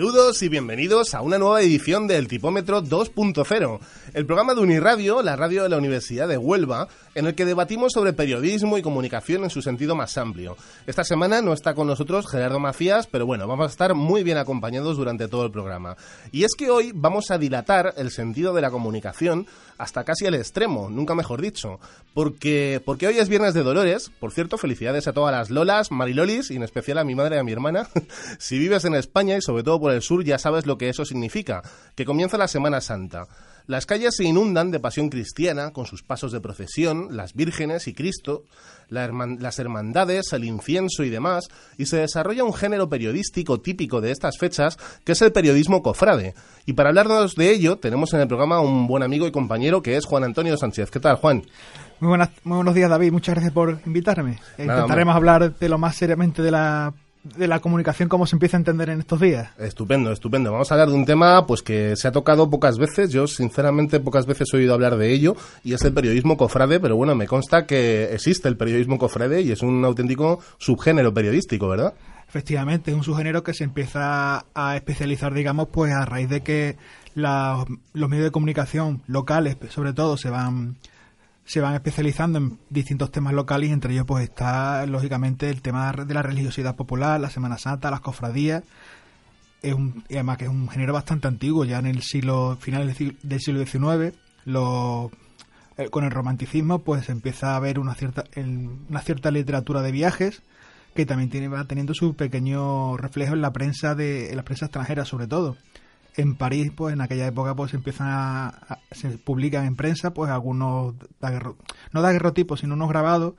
Saludos y bienvenidos a una nueva edición del Tipómetro 2.0, el programa de Uniradio, la radio de la Universidad de Huelva, en el que debatimos sobre periodismo y comunicación en su sentido más amplio. Esta semana no está con nosotros Gerardo Macías, pero bueno, vamos a estar muy bien acompañados durante todo el programa. Y es que hoy vamos a dilatar el sentido de la comunicación hasta casi el extremo, nunca mejor dicho, porque, porque hoy es Viernes de Dolores, por cierto, felicidades a todas las Lolas, Marilolis y en especial a mi madre y a mi hermana. si vives en España y sobre todo por el sur ya sabes lo que eso significa, que comienza la Semana Santa. Las calles se inundan de pasión cristiana, con sus pasos de procesión, las vírgenes y Cristo, las hermandades, el incienso y demás, y se desarrolla un género periodístico típico de estas fechas, que es el periodismo cofrade. Y para hablarnos de ello, tenemos en el programa un buen amigo y compañero que es Juan Antonio Sánchez. ¿Qué tal, Juan? Muy, buenas, muy buenos días, David. Muchas gracias por invitarme. Intentaremos hablar de lo más seriamente de la de la comunicación como se empieza a entender en estos días. Estupendo, estupendo. Vamos a hablar de un tema pues que se ha tocado pocas veces. Yo sinceramente pocas veces he oído hablar de ello y es el periodismo cofrade, pero bueno, me consta que existe el periodismo cofrade y es un auténtico subgénero periodístico, ¿verdad? Efectivamente, es un subgénero que se empieza a especializar, digamos, pues a raíz de que los medios de comunicación locales, sobre todo, se van se van especializando en distintos temas locales entre ellos pues está lógicamente el tema de la religiosidad popular, la Semana Santa, las cofradías. Es un, además que es un género bastante antiguo, ya en el siglo final del siglo XIX, eh, con el romanticismo pues empieza a haber una cierta, una cierta literatura de viajes que también tiene, va teniendo su pequeño reflejo en la prensa de en la prensa extranjera sobre todo en París, pues en aquella época, pues empiezan a, se publican en prensa, pues algunos, no daguerrotipos, sino unos grabados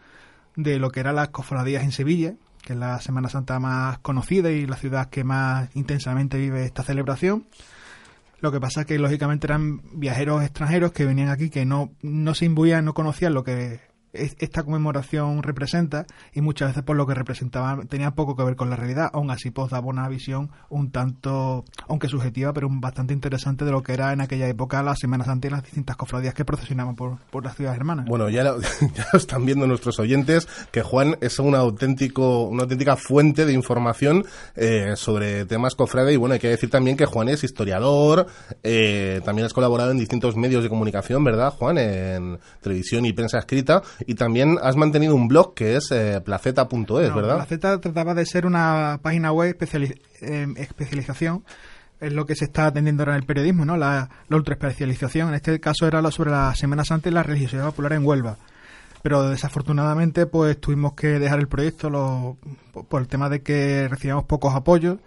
de lo que eran las cofradías en Sevilla, que es la Semana Santa más conocida y la ciudad que más intensamente vive esta celebración. Lo que pasa es que lógicamente eran viajeros extranjeros que venían aquí que no, no se imbuían, no conocían lo que esta conmemoración representa y muchas veces por lo que representaba tenía poco que ver con la realidad, aún así pues daba una visión un tanto, aunque subjetiva, pero bastante interesante de lo que era en aquella época la Semana Santa y las distintas cofradías que procesionaban por, por las ciudades hermanas. Bueno, ya lo, ya están viendo nuestros oyentes que Juan es un auténtico, una auténtica fuente de información eh, sobre temas cofrade y bueno, hay que decir también que Juan es historiador, eh, también has colaborado en distintos medios de comunicación, ¿verdad, Juan? En televisión y prensa escrita y también has mantenido un blog que es eh, placeta.es, ¿verdad? Placeta trataba de ser una página web eh, especialización es lo que se está atendiendo ahora en el periodismo, ¿no? La, la ultraespecialización. En este caso era sobre la Semana Santa y la religiosidad popular en Huelva. Pero desafortunadamente, pues tuvimos que dejar el proyecto lo, por el tema de que recibíamos pocos apoyos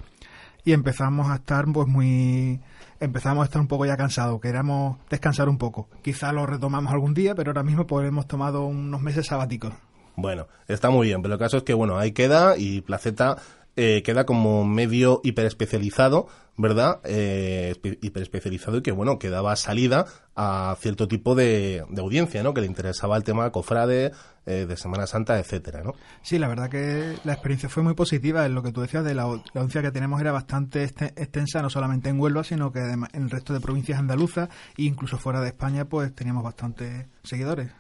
y empezamos a estar pues muy empezamos a estar un poco ya cansados, queríamos descansar un poco. Quizá lo retomamos algún día, pero ahora mismo pues hemos tomado unos meses sabáticos. Bueno, está muy bien, pero el caso es que, bueno, ahí queda y Placeta eh, queda como medio hiperespecializado, ¿verdad? Eh, hiperespecializado y que, bueno, que daba salida a cierto tipo de, audiencia, ¿no? Que le interesaba el tema cofrade, eh, de Semana Santa, etcétera, ¿no? Sí, la verdad que la experiencia fue muy positiva. En lo que tú decías de la, audiencia que tenemos era bastante este, extensa, no solamente en Huelva, sino que en el resto de provincias andaluzas e incluso fuera de España, pues teníamos bastantes seguidores.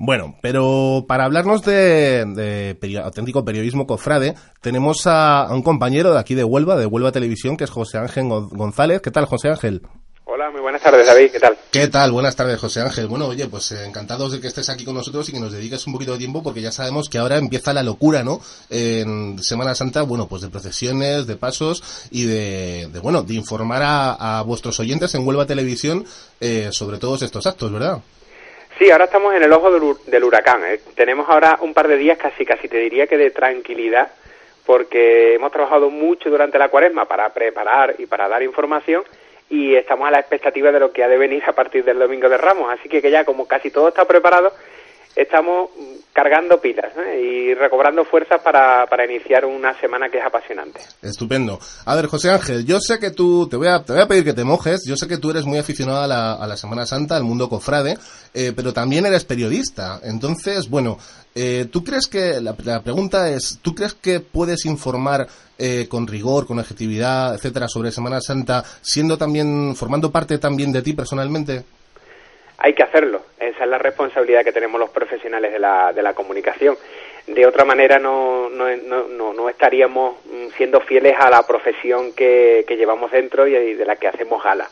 Bueno, pero para hablarnos de, auténtico periodismo cofrade, tenemos a, un compañero de aquí de Huelva, de Huelva Televisión, que es José Ángel González. ¿Qué tal, José Ángel? Hola, muy buenas tardes, David. ¿Qué tal? ¿Qué tal? Buenas tardes, José Ángel. Bueno, oye, pues eh, encantados de que estés aquí con nosotros y que nos dediques un poquito de tiempo porque ya sabemos que ahora empieza la locura, ¿no? En Semana Santa, bueno, pues de procesiones, de pasos y de, bueno, de informar a, vuestros oyentes en Huelva Televisión eh, sobre todos estos actos, ¿verdad? Sí, ahora estamos en el ojo del, huracán. ¿eh? Tenemos ahora un par de días casi, casi te diría que de tranquilidad, porque hemos trabajado mucho durante la cuaresma para preparar y para dar información y estamos a la expectativa de lo que ha de venir a partir del Domingo de Ramos. Así que, que ya como casi todo está preparado, estamos cargando pilas ¿eh? y recobrando fuerzas para, para iniciar una semana que es apasionante. Estupendo. A ver, José Ángel, yo sé que tú, te voy a, te voy a pedir que te mojes, yo sé que tú eres muy aficionado a la, a la Semana Santa, al mundo cofrade, eh, pero también eres periodista. Entonces, bueno, eh, ¿tú crees que, la, la, pregunta es, ¿tú crees que puedes informar eh, con rigor, con objetividad, etcétera, sobre Semana Santa, siendo también, formando parte también de ti personalmente? Hay que hacerlo. Esa es la responsabilidad que tenemos los profesionales de la, de la comunicación. De otra manera no, no, no, no estaríamos mm, siendo fieles a la profesión que, que llevamos dentro y de la que hacemos gala.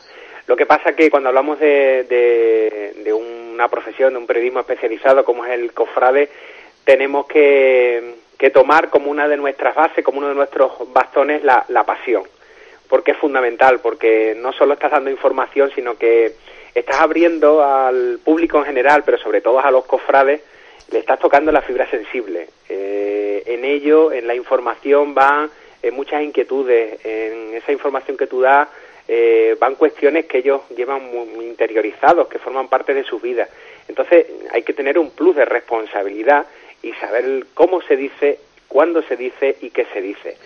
Lo que pasa que cuando hablamos de, de, de una profesión, de un periodismo especializado como es el cofrade, tenemos que, que tomar como una de nuestras bases, como uno de nuestros bastones, la, la pasión. Porque es fundamental, porque no solo estás dando información, sino que estás abriendo al público en general, pero sobre todo a los cofrades, le estás tocando la fibra sensible. Eh, en ello, en la información van eh, muchas inquietudes, en esa información que tú das eh, van cuestiones que ellos llevan muy interiorizados, que forman parte de su vida. Entonces hay que tener un plus de responsabilidad y saber cómo se dice, cuándo se dice y qué se dice.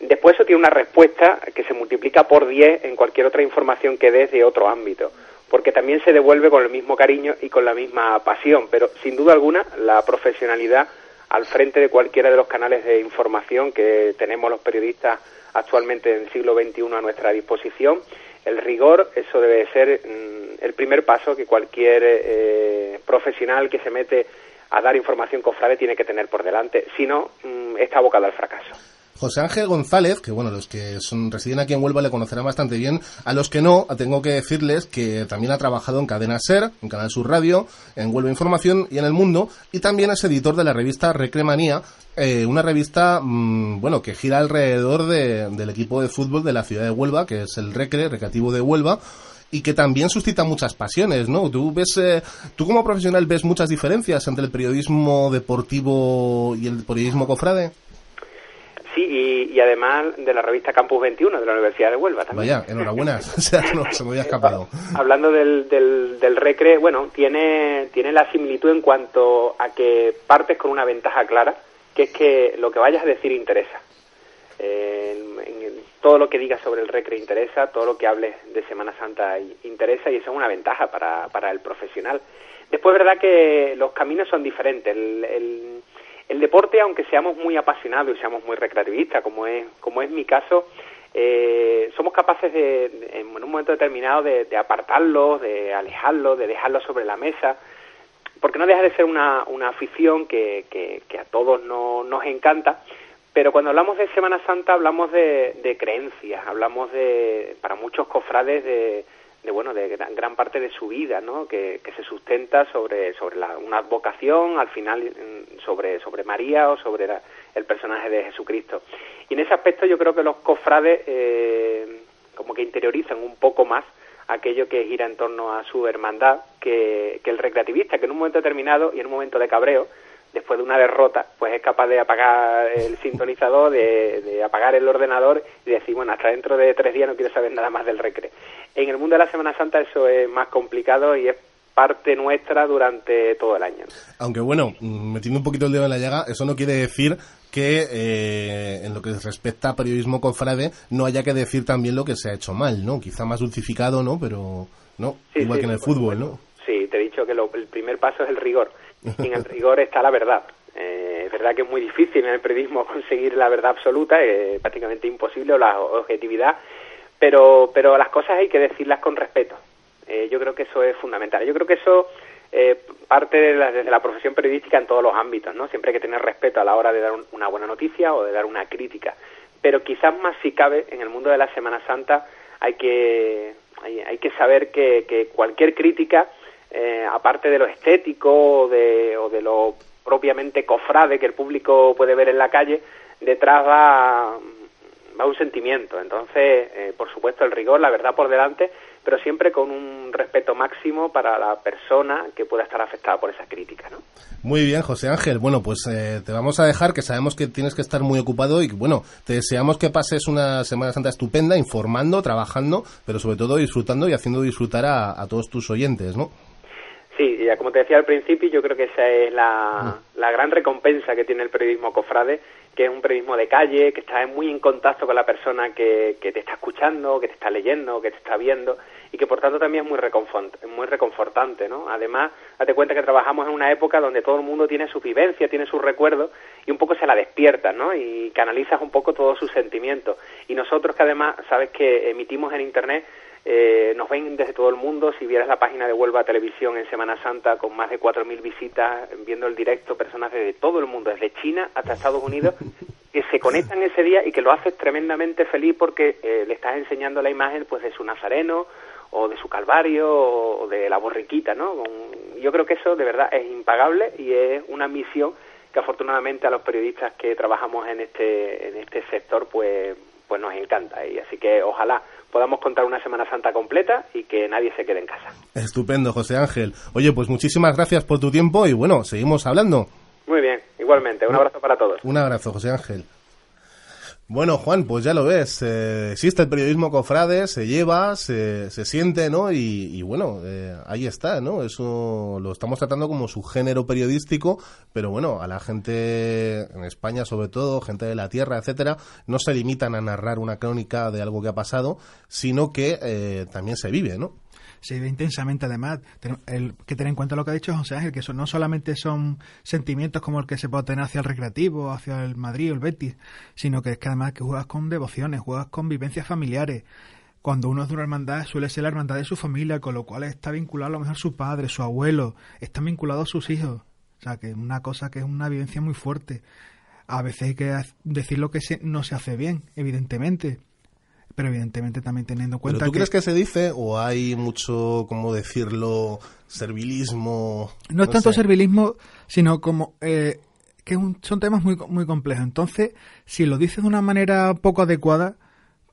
Después eso tiene una respuesta que se multiplica por 10 en cualquier otra información que des de otro ámbito porque también se devuelve con el mismo cariño y con la misma pasión, pero sin duda alguna la profesionalidad al frente de cualquiera de los canales de información que tenemos los periodistas actualmente en el siglo XXI a nuestra disposición, el rigor, eso debe ser mm, el primer paso que cualquier eh, profesional que se mete a dar información cofrade tiene que tener por delante, si no, mm, está abocado al fracaso. José Ángel González, que bueno, los que son, residen aquí en Huelva le conocerán bastante bien. A los que no, tengo que decirles que también ha trabajado en Cadena Ser, en Canal Sur Radio, en Huelva Información y en El Mundo, y también es editor de la revista Recremanía, eh, una revista, mmm, bueno, que gira alrededor de, del equipo de fútbol de la ciudad de Huelva, que es el Recre, Recreativo de Huelva, y que también suscita muchas pasiones, ¿no? Tú ves, eh, tú como profesional ves muchas diferencias entre el periodismo deportivo y el periodismo cofrade. Sí, y, y, además de la revista Campus 21 de la Universidad de Huelva también. Vaya, enhorabuena, o sea, no, se me había escapado. Hablando del, del, del recre, bueno, tiene, tiene la similitud en cuanto a que partes con una ventaja clara, que es que lo que vayas a decir interesa. Eh, en, en, todo lo que digas sobre el recre interesa, todo lo que hables de Semana Santa interesa y eso es una ventaja para, para el profesional. Después, verdad que los caminos son diferentes. El, el, el deporte, aunque seamos muy apasionados y seamos muy recreativistas, como es, como es mi caso, eh, somos capaces de, en un momento determinado de, de apartarlo, de alejarlo, de dejarlo sobre la mesa, porque no deja de ser una, una afición que, que, que a todos no, nos encanta, pero cuando hablamos de Semana Santa hablamos de, de creencias, hablamos de, para muchos cofrades, de, de bueno de gran, gran, parte de su vida no que, que se sustenta sobre sobre la, una vocación al final mm, sobre sobre María o sobre la, el personaje de Jesucristo y en ese aspecto yo creo que los cofrades eh, como que interiorizan un poco más aquello que gira en torno a su hermandad que, que el recreativista que en un momento determinado y en un momento de cabreo después de una derrota, pues es capaz de apagar el sintonizador, de, de, apagar el ordenador y decir, bueno, hasta dentro de tres días no quiero saber nada más del recre. En el mundo de la Semana Santa eso es más complicado y es parte nuestra durante todo el año. Aunque bueno, metiendo un poquito el dedo en la llaga, eso no quiere decir que eh, en lo que respecta a periodismo cofrade no haya que decir también lo que se ha hecho mal, ¿no? Quizá más dulcificado, ¿no? Pero no, sí, igual sí, que en el fútbol, ¿no? Sí, te he dicho que lo, el primer paso es el rigor y en el rigor está la verdad. Eh, es verdad que es muy difícil en el periodismo conseguir la verdad absoluta, es prácticamente imposible, o la objetividad, pero, pero las cosas hay que decirlas con respeto. Eh, yo creo que eso es fundamental. Yo creo que eso eh, parte de la, desde la profesión periodística en todos los ámbitos, ¿no? Siempre hay que tener respeto a la hora de dar un, una buena noticia o de dar una crítica. Pero quizás más si cabe, en el mundo de la Semana Santa hay que, hay, hay que saber que, que cualquier crítica eh, aparte de lo estético o de, o de lo propiamente cofrade que el público puede ver en la calle, detrás va, va un sentimiento. Entonces, eh, por supuesto, el rigor, la verdad por delante, pero siempre con un respeto máximo para la persona que pueda estar afectada por esa crítica, ¿no? Muy bien, José Ángel. Bueno, pues eh, te vamos a dejar, que sabemos que tienes que estar muy ocupado y bueno, te deseamos que pases una Semana Santa estupenda, informando, trabajando, pero sobre todo disfrutando y haciendo disfrutar a, a todos tus oyentes, ¿no? Sí, ya como te decía al principio, yo creo que esa es la, la gran recompensa que tiene el periodismo cofrade, que es un periodismo de calle, que está muy en contacto con la persona que, que te está escuchando, que te está leyendo, que te está viendo, y que por tanto también es muy, reconfort- muy reconfortante, ¿no? Además, date cuenta que trabajamos en una época donde todo el mundo tiene su vivencia, tiene sus recuerdos, y un poco se la despiertas, ¿no? Y canalizas un poco todos sus sentimientos. Y nosotros que además, sabes que emitimos en Internet, eh, nos ven desde todo el mundo. Si vieras la página de Huelva Televisión en Semana Santa con más de 4.000 visitas, viendo el directo, personas desde todo el mundo, desde China hasta Estados Unidos, que se conectan ese día y que lo haces tremendamente feliz porque eh, le estás enseñando la imagen pues de su nazareno o de su calvario o de la borriquita, ¿no? Con- Yo creo que eso de verdad es impagable y es una misión que afortunadamente a los periodistas que trabajamos en este en este sector pues pues nos encanta y así que ojalá podamos contar una Semana Santa completa y que nadie se quede en casa. Estupendo, José Ángel. Oye, pues muchísimas gracias por tu tiempo y bueno, seguimos hablando. Muy bien, igualmente, un abrazo para todos. Un abrazo, José Ángel. Bueno, Juan, pues ya lo ves. eh, existe el periodismo cofrade, se lleva, se, se siente, ¿no? Y, y bueno, eh, ahí está, ¿no? Eso lo estamos tratando como su género periodístico, pero bueno, a la gente en España, sobre todo, gente de la tierra, etcétera, no se limitan a narrar una crónica de algo que ha pasado, sino que eh, también se vive, ¿no? Se vive intensamente además. El, que tener en cuenta lo que ha dicho José Ángel, que no solamente son sentimientos como el que se puede tener hacia el recreativo, hacia el Madrid o el Betis, sino que es que además que juegas con devociones, juegas con vivencias familiares. Cuando uno es de una hermandad, suele ser la hermandad de su familia, con lo cual está vinculado a lo mejor su padre, su abuelo, están vinculados sus hijos. O sea, que es una cosa que es una vivencia muy fuerte. A veces hay que decir lo que no se hace bien, evidentemente. Pero evidentemente también teniendo en ¿Pero cuenta tú crees que se dice o hay mucho, ¿cómo decirlo, servilismo? No es tanto sé. servilismo, sino como eh, que un- son temas muy, muy complejos. Entonces, si lo dices de una manera poco adecuada,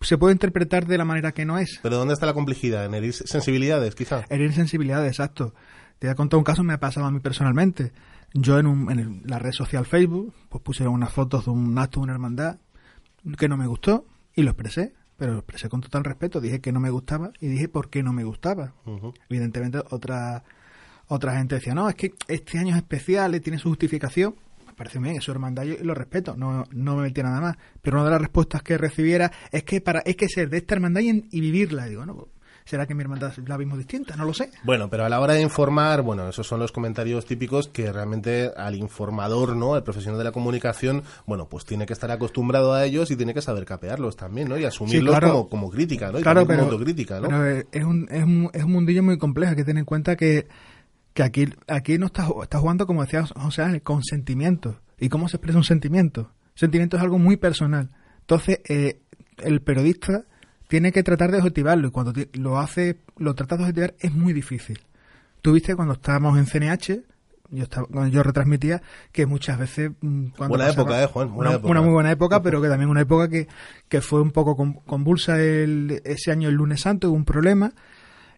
se puede interpretar de la manera que no es. ¿Pero dónde está la complejidad? ¿En herir sensibilidades, quizá? Herir sensibilidad, exacto. Te voy a contar un caso que me ha pasado a mí personalmente. Yo en, un- en el- la red social Facebook pues puse unas fotos de un acto de una hermandad que no me gustó y lo expresé, pero lo expresé con total respeto. Dije que no me gustaba y dije por qué no me gustaba. Evidentemente otra otra gente decía, no, es que este año es especial y tiene su justificación. Me parece bien, es su hermandad y lo respeto, no, no me metía nada más. Pero una de las respuestas que recibiera es que para es que ser de esta hermandad y, y vivirla. Y digo, no, pues, ¿será que mi hermandad la vimos distinta? No lo sé. Bueno, pero a la hora de informar, bueno, esos son los comentarios típicos que realmente al informador, ¿no? El profesional de la comunicación, bueno, pues tiene que estar acostumbrado a ellos y tiene que saber capearlos también, ¿no? Y asumirlos claro. como, como crítica, ¿no? Y claro, pero, como autocrítica, ¿no? pero es, un, es, un, es un mundillo muy complejo. Hay que tener en cuenta que, que aquí, aquí no está, está jugando, como decía José Ángel, con sentimientos. ¿Y cómo se expresa un sentimiento? Sentimiento es algo muy personal. Entonces, eh, el periodista tiene que tratar de objetivarlo y cuando lo hace, lo trata de objetivar es muy difícil. Tú viste cuando estábamos en CNH, yo estaba, yo retransmitía que muchas veces mm, cuando Buena pasaba- época, eh, Juan, buena una, época. una muy buena época, pero que también una época que, que fue un poco con- convulsa el, ese año el lunes santo, hubo un problema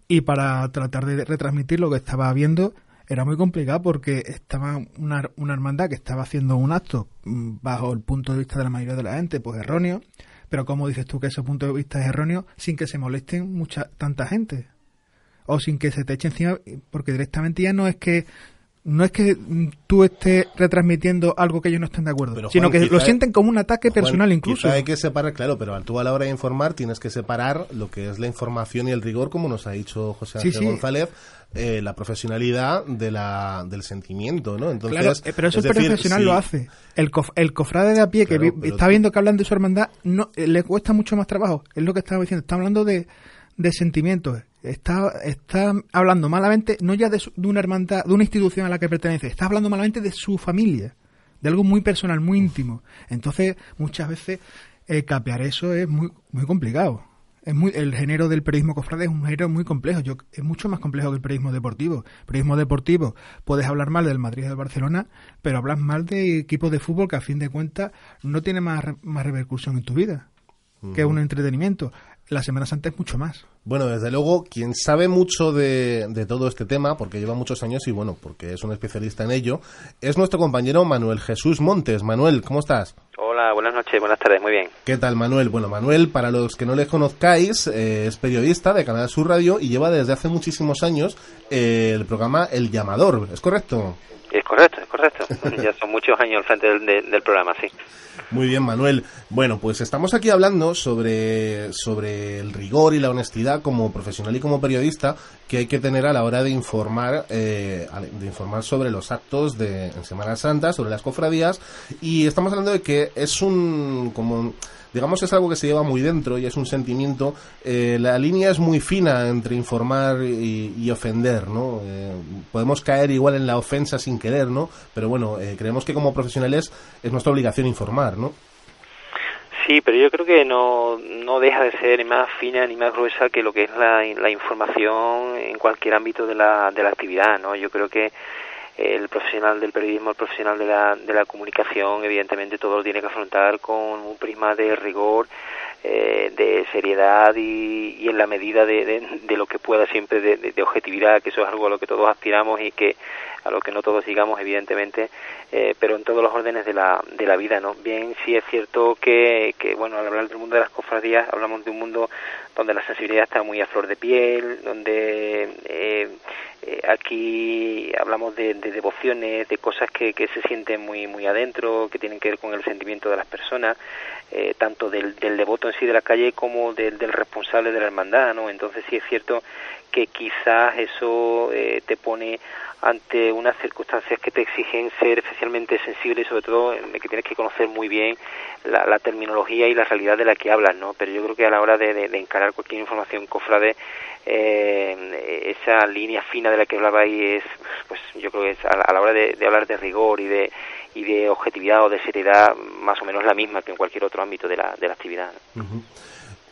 y para tratar de retransmitir lo que estaba viendo era muy complicado porque estaba una, una hermandad que estaba haciendo un acto mm, bajo el punto de vista de la mayoría de la gente, pues erróneo, pero como dices tú que ese punto de vista es erróneo sin que se molesten mucha tanta gente o sin que se te eche encima porque directamente ya no es que no es que tú estés retransmitiendo algo que ellos no estén de acuerdo, Pero, sino que lo sienten como un ataque Juan, personal incluso. hay que separar, claro, pero tú a la hora de informar tienes que separar lo que es la información y el rigor, como nos ha dicho José Ángel sí. González, eh, la profesionalidad de la, del sentimiento, ¿no? Entonces, Claro, eh, pero eso es el decir, profesional si- lo hace. El, cof- el cofrade de a pie que Claro, vi- pero está es- viendo que hablan de su hermandad, no eh, le cuesta mucho más trabajo. Es lo que estaba diciendo. Está hablando de, de sentimientos. Está, está hablando malamente, no ya de, su- de una hermandad, de una institución a la que pertenece, está hablando malamente de su familia, de algo muy personal, muy íntimo. Entonces, muchas veces, eh, capear eso es muy, muy complicado. Es muy, el género del periodismo cofrade es un género muy complejo. Yo, es mucho más complejo que el periodismo deportivo. Periodismo deportivo, puedes hablar mal del Madrid y del Barcelona, pero hablas mal de equipos de fútbol que a fin de cuentas no tiene más, más repercusión en tu vida que un entretenimiento. La Semana Santa es mucho más. Bueno, desde luego, quien sabe mucho de, de, todo este tema, porque lleva muchos años y bueno, porque es un especialista en ello, es nuestro compañero Manuel Jesús Montes. Manuel, ¿cómo estás? Hola, buenas noches, buenas tardes, muy bien. ¿Qué tal, Manuel? Bueno, Manuel, para los que no le conozcáis, eh, es periodista de Canal Sur Radio y lleva desde hace muchísimos años eh, el programa El Llamador, ¿es correcto? Es correcto, es correcto. ya son muchos años al frente del, del, del programa, sí. Muy bien, Manuel. Bueno, pues estamos aquí hablando sobre, sobre el rigor y la honestidad como profesional y como periodista que hay que tener a la hora de informar, eh, de informar sobre los actos de en Semana Santa, sobre las cofradías. Y estamos hablando de que es un, como, digamos, es algo que se lleva muy dentro y es un sentimiento. Eh, la línea es muy fina entre informar y, ofender, ¿no? Eh, podemos caer igual en la ofensa sin querer, ¿no? Pero bueno, eh, creemos que como profesionales es nuestra obligación informar, ¿no? Sí, pero yo creo que no, no deja de ser ni más fina ni más gruesa que lo que es la, la información en cualquier ámbito de la, de la actividad, ¿no? Yo creo que el profesional del periodismo, el profesional de la, de la comunicación, evidentemente todo lo tiene que afrontar con un prisma de rigor, eh, de seriedad y, y, en la medida de, de, de, lo que pueda siempre de, de, objetividad, que eso es algo a lo que todos aspiramos y que a lo que no todos digamos, evidentemente, eh, pero en todos los órdenes de la, de la vida, ¿no? Bien, sí es cierto que, que, bueno, al hablar del mundo de las cofradías, hablamos de un mundo donde la sensibilidad está muy a flor de piel, donde eh, eh, aquí hablamos de, de, devociones, de cosas que, que se sienten muy, muy adentro, que tienen que ver con el sentimiento de las personas, eh, tanto del, del devoto en sí de la calle como del, del responsable de la hermandad, ¿no? Entonces sí es cierto que quizás eso eh, te pone ante unas circunstancias que te exigen ser especialmente sensible y sobre todo que tienes que conocer muy bien la, terminología y la realidad de la que hablas, ¿no? Pero yo creo que a la hora de, de, encarar cualquier información cofrade, eh, esa línea fina de la que hablaba ahí es, pues yo creo que es a la, a la hora de, hablar de rigor y de y de objetividad o de seriedad más o menos la misma que en cualquier otro ámbito de la, de la actividad.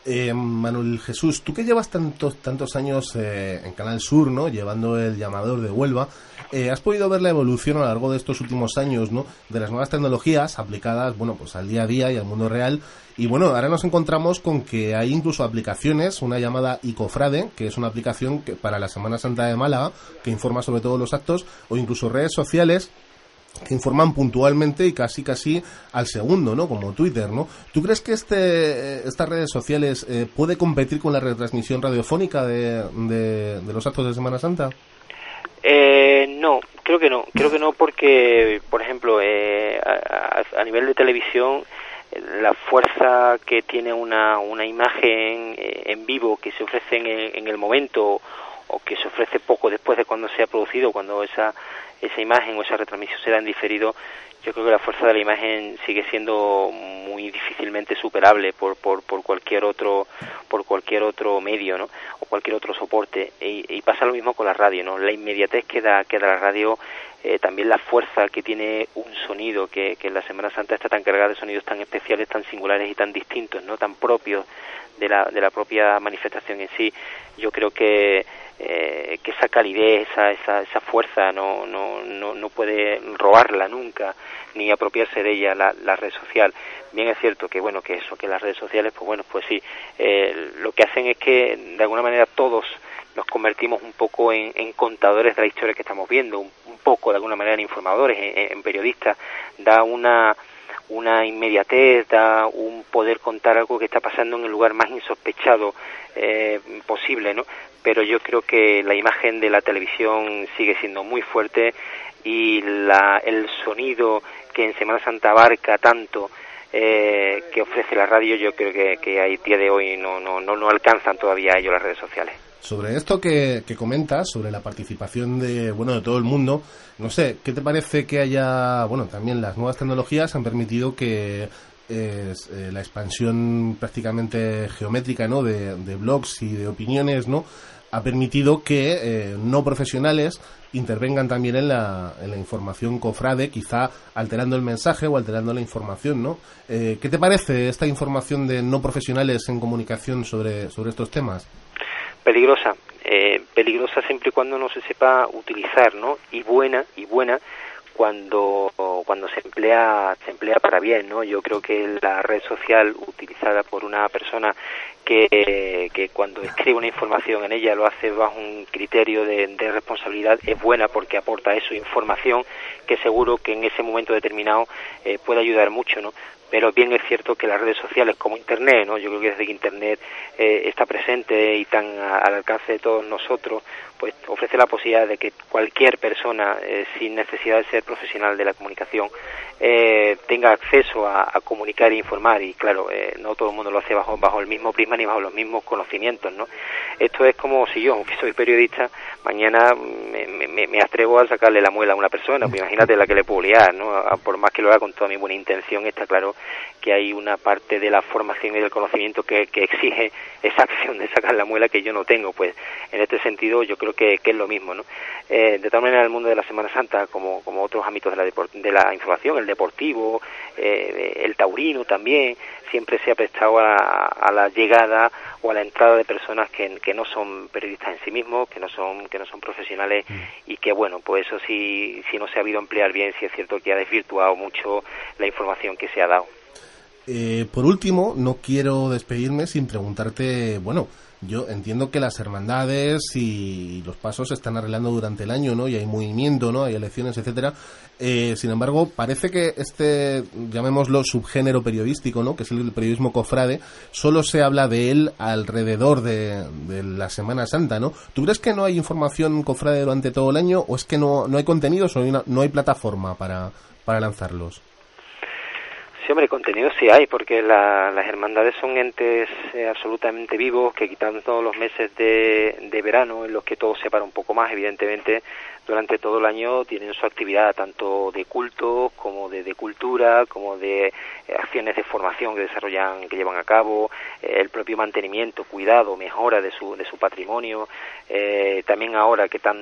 Eh, Manuel Jesús, tú que llevas tantos tantos años eh, en Canal Sur, ¿no? Llevando el llamador de Huelva, eh, has podido ver la evolución a lo largo de estos últimos años, ¿no? De las nuevas tecnologías aplicadas, bueno, pues al día a día y al mundo real. Y bueno, ahora nos encontramos con que hay incluso aplicaciones, una llamada Icofrade, que es una aplicación que para la Semana Santa de Málaga, que informa sobre todos los actos, o incluso redes sociales que informan puntualmente y casi casi al segundo, ¿no? Como Twitter, ¿no? ¿Tú crees que este, estas redes sociales eh, puede competir con la retransmisión radiofónica de, de, los actos de Semana Santa? Eh, no, creo que no. Creo que no porque, por ejemplo, eh, a, a, nivel de televisión, la fuerza que tiene una, una imagen eh, en vivo que se ofrece en el, en el momento o que se ofrece poco después de cuando se ha producido, cuando esa esa imagen o esa retransmisión será en diferido, yo creo que la fuerza de la imagen sigue siendo muy difícilmente superable por, por, por cualquier otro por cualquier otro medio no o cualquier otro soporte. Y, y pasa lo mismo con la radio no la inmediatez que da la radio eh, también la fuerza que tiene un sonido que, que en la Semana Santa está tan cargada de sonidos tan especiales tan singulares y tan distintos no tan propios de la de la propia manifestación en sí. Yo creo que eh, que esa calidez, esa, esa, esa fuerza no, no, no, no puede robarla nunca, ni apropiarse de ella la, la red social. Bien es cierto que bueno que eso, que las redes sociales, pues bueno, pues sí, eh, lo que hacen es que de alguna manera todos nos convertimos un poco en, contadores de la historia que estamos viendo, un, un poco de alguna manera en informadores, en, periodistas, da una una inmediatez, da un poder contar algo que está pasando en el lugar más insospechado eh, posible, ¿no? Pero yo creo que la imagen de la televisión sigue siendo muy fuerte y la, el sonido que en Semana Santa abarca tanto eh, que ofrece la radio, yo creo que, que a día de hoy no, no, no, no alcanzan todavía a ello las redes sociales. Sobre esto que, que, comentas, sobre la participación de, bueno, de todo el mundo, no sé, ¿qué te parece que haya, bueno, también las nuevas tecnologías han permitido que eh, la expansión prácticamente geométrica, ¿no? De, de, blogs y de opiniones, ¿no? Ha permitido que eh, no profesionales intervengan también en la, en la información cofrade, quizá alterando el mensaje o alterando la información, ¿no? Eh, ¿Qué te parece esta información de no profesionales en comunicación sobre, sobre estos temas? Peligrosa, eh, peligrosa siempre y cuando no se sepa utilizar, ¿no? Y buena, y buena cuando cuando se emplea se emplea para bien no yo creo que la red social utilizada por una persona que, cuando escribe una información en ella lo hace bajo un criterio de, responsabilidad es buena porque aporta eso información que seguro que en ese momento determinado eh, puede ayudar mucho no pero bien es cierto que las redes sociales como Internet, ¿no? yo creo que desde que Internet eh, está presente y tan al alcance de todos nosotros, pues ofrece la posibilidad de que cualquier persona, eh, sin necesidad de ser profesional de la comunicación, eh, tenga acceso a, comunicar e informar. Y claro, no todo el mundo lo hace bajo, bajo el mismo prisma bajo los mismos conocimientos. ¿no? Esto es como si yo, aunque soy periodista, mañana me, me, atrevo a sacarle la muela a una persona. Pues imagínate la que le puedo liar, ¿no? por más que lo haga con toda mi buena intención, está claro que hay una parte de la formación y del conocimiento que, exige esa acción de sacar la muela que yo no tengo. Pues en este sentido yo creo que, es lo mismo. ¿no? Eh, de tal manera el mundo de la Semana Santa, como, como otros ámbitos de la, de la información, el deportivo, eh, el taurino también, siempre se ha prestado a, la llegada o a la entrada de personas que, que, no son periodistas en sí mismos, que no son que no son profesionales mm. y que bueno, pues eso sí, si no se ha habido emplear bien, sí es cierto que ha desvirtuado mucho la información que se ha dado. Eh, por último, no quiero despedirme sin preguntarte, bueno, yo entiendo que las hermandades y los pasos se están arreglando durante el año, ¿no? Y hay movimiento, ¿no? Hay elecciones, etcétera. Eh, sin embargo, parece que este, llamémoslo subgénero periodístico, ¿no? Que es el periodismo cofrade, solo se habla de él alrededor de, la Semana Santa, ¿no? ¿Tú crees que no hay información cofrade durante todo el año o es que no, no hay contenidos o no hay plataforma para, para lanzarlos? Sí, hombre, contenido sí hay, porque las hermandades son entes eh, absolutamente vivos que quitando todos los meses de, de verano, en los que todo se para un poco más, evidentemente, durante todo el año tienen su actividad tanto de culto como de, cultura, como de eh, acciones de formación que desarrollan, que llevan a cabo, eh, el propio mantenimiento, cuidado, mejora de su, de su patrimonio, eh, también ahora que tan,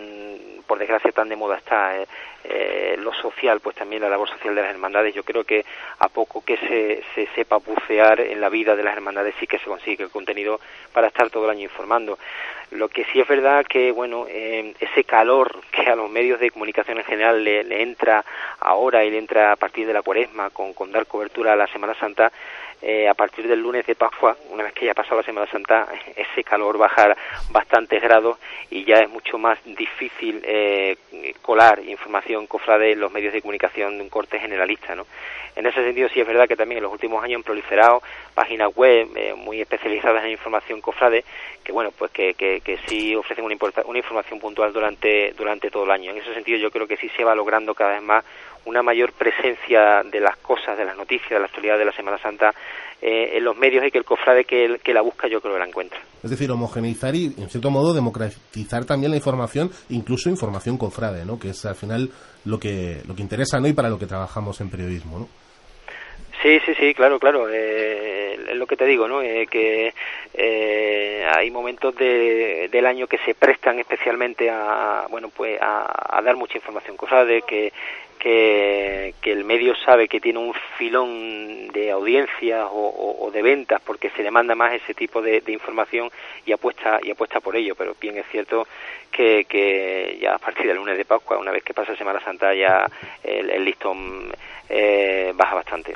por desgracia, tan de moda está lo social, pues también la labor social de las hermandades, yo creo que a poco que se, se sepa bucear en la vida de las hermandades sí que se consigue el contenido para estar todo el año informando. Lo que sí es verdad que, bueno, ese calor que a los medios de comunicación en general le, entra ahora y le entra a partir de la cuaresma con, con dar cobertura a la Semana Santa, eh, a partir del lunes de Pascua, una vez que ya pasado la Semana Santa, ese calor baja bastantes grados y ya es mucho más difícil eh, colar información cofrade en los medios de comunicación de un corte generalista. ¿no? En ese sentido sí es verdad que también en los últimos años han proliferado páginas web eh, muy especializadas en información cofrade que bueno pues que, que, sí ofrecen una, una información puntual durante durante todo el año. En ese sentido yo creo que sí se va logrando cada vez más una mayor presencia de las cosas, de las noticias, de la actualidad de la Semana Santa eh, en los medios y que el cofrade que, que la busca yo creo que la encuentra. Es decir, homogeneizar y, en cierto modo, democratizar también la información, incluso información cofrade, ¿no? que es al final lo que, lo que interesa ¿no? y para lo que trabajamos en periodismo. ¿no? Sí, sí, sí, claro, claro. Eh, es lo que te digo, ¿no? Eh, que eh, hay momentos de, del año que se prestan especialmente a, bueno, pues a, dar mucha información, cosa de que, que, el medio sabe que tiene un filón de audiencias o, de ventas porque se demanda más ese tipo de, información y apuesta y apuesta por ello. Pero bien es cierto que, que ya a partir del lunes de Pascua, una vez que pasa Semana Santa, ya el, el listón baja bastante.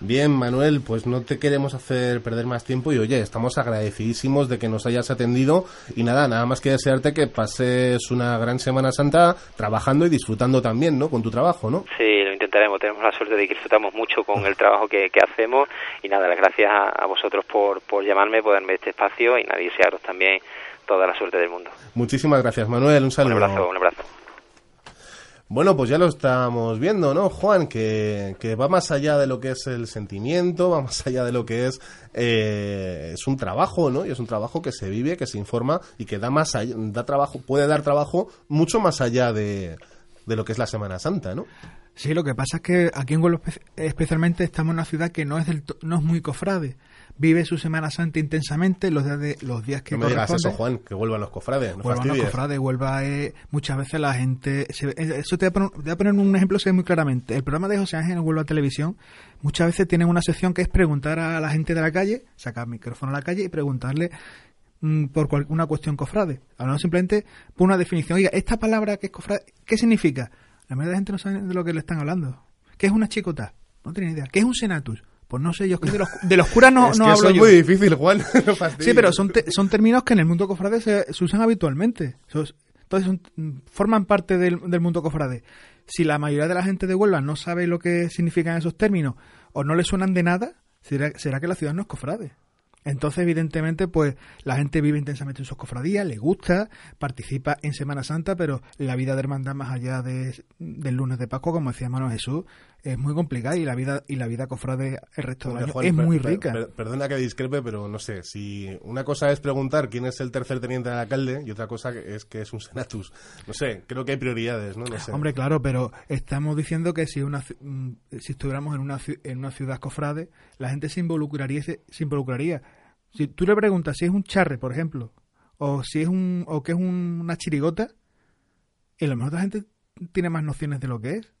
Bien, Manuel, pues no te queremos hacer perder más tiempo y oye, estamos agradecidísimos de que nos hayas atendido y nada, nada más que desearte que pases una gran Semana Santa trabajando y disfrutando también, ¿no? Con tu trabajo, ¿no? Sí, lo intentaremos, tenemos la suerte de que disfrutamos mucho con el trabajo que, hacemos y nada, las gracias a, vosotros por, por llamarme, por darme este espacio y nada, desearos también toda la suerte del mundo. Muchísimas gracias, Manuel, un saludo. Un abrazo, un abrazo. Bueno, pues ya lo estamos viendo, ¿no, Juan? Que, que, va más allá de lo que es el sentimiento, va más allá de lo que es... Eh, es un trabajo, ¿no? Y es un trabajo que se vive, que se informa y que da más allá, da trabajo, puede dar trabajo mucho más allá de, de lo que es la Semana Santa, ¿no? Sí, lo que pasa es que aquí en Huelva especialmente estamos en una ciudad que no es, del no es muy cofrade vive su Semana Santa intensamente los días, de, los días que no me digas eso, Juan, que vuelvan los cofrades. No vuelvan los cofrades, vuelva eh, muchas veces la gente... Eh, eso te voy, a poner, un ejemplo se ve muy claramente. El programa de José Ángel en Huelva Televisión muchas veces tienen una sección que es preguntar a la gente de la calle, sacar el micrófono a la calle y preguntarle mm, por una cuestión cofrade. no simplemente por una definición. Oiga, esta palabra que es cofrade, ¿qué significa? La mayoría de la gente no sabe de lo que le están hablando. ¿Qué es una chicota? No tiene idea. ¿Qué es un senatus? Pues no sé, yo es que de los, de los curas no, es no que hablo eso es yo. muy difícil, Juan. no Sí, pero son, te- son términos que en el mundo cofrade se, se usan habitualmente. Entonces son- mm, forman parte del, del mundo cofrade. Si la mayoría de la gente de Huelva no sabe lo que significan esos términos o no le suenan de nada, será, será que la ciudad no es cofrade. Entonces, evidentemente, pues la gente vive intensamente en sus cofradías, le gusta, participa en Semana Santa, pero la vida de hermandad más allá de, del lunes de Pascua, como decía Mano Jesús, es muy complicada y la vida y la vida cofrade el resto del año Juan, es per- muy rica. per- perdona que discrepe, pero no sé, si una cosa es preguntar quién es el tercer teniente del alcalde y otra cosa es que es un senatus. No sé, creo que hay prioridades, ¿no? No sé. Hombre, claro, pero estamos diciendo que si una mm, si estuviéramos en una en una ciudad cofrade, la gente se involucraría se, involucraría. Si tú le preguntas si es un charre, por ejemplo, o si es un o qué es un- una chirigota, y a lo mejor la gente tiene más nociones de lo que es.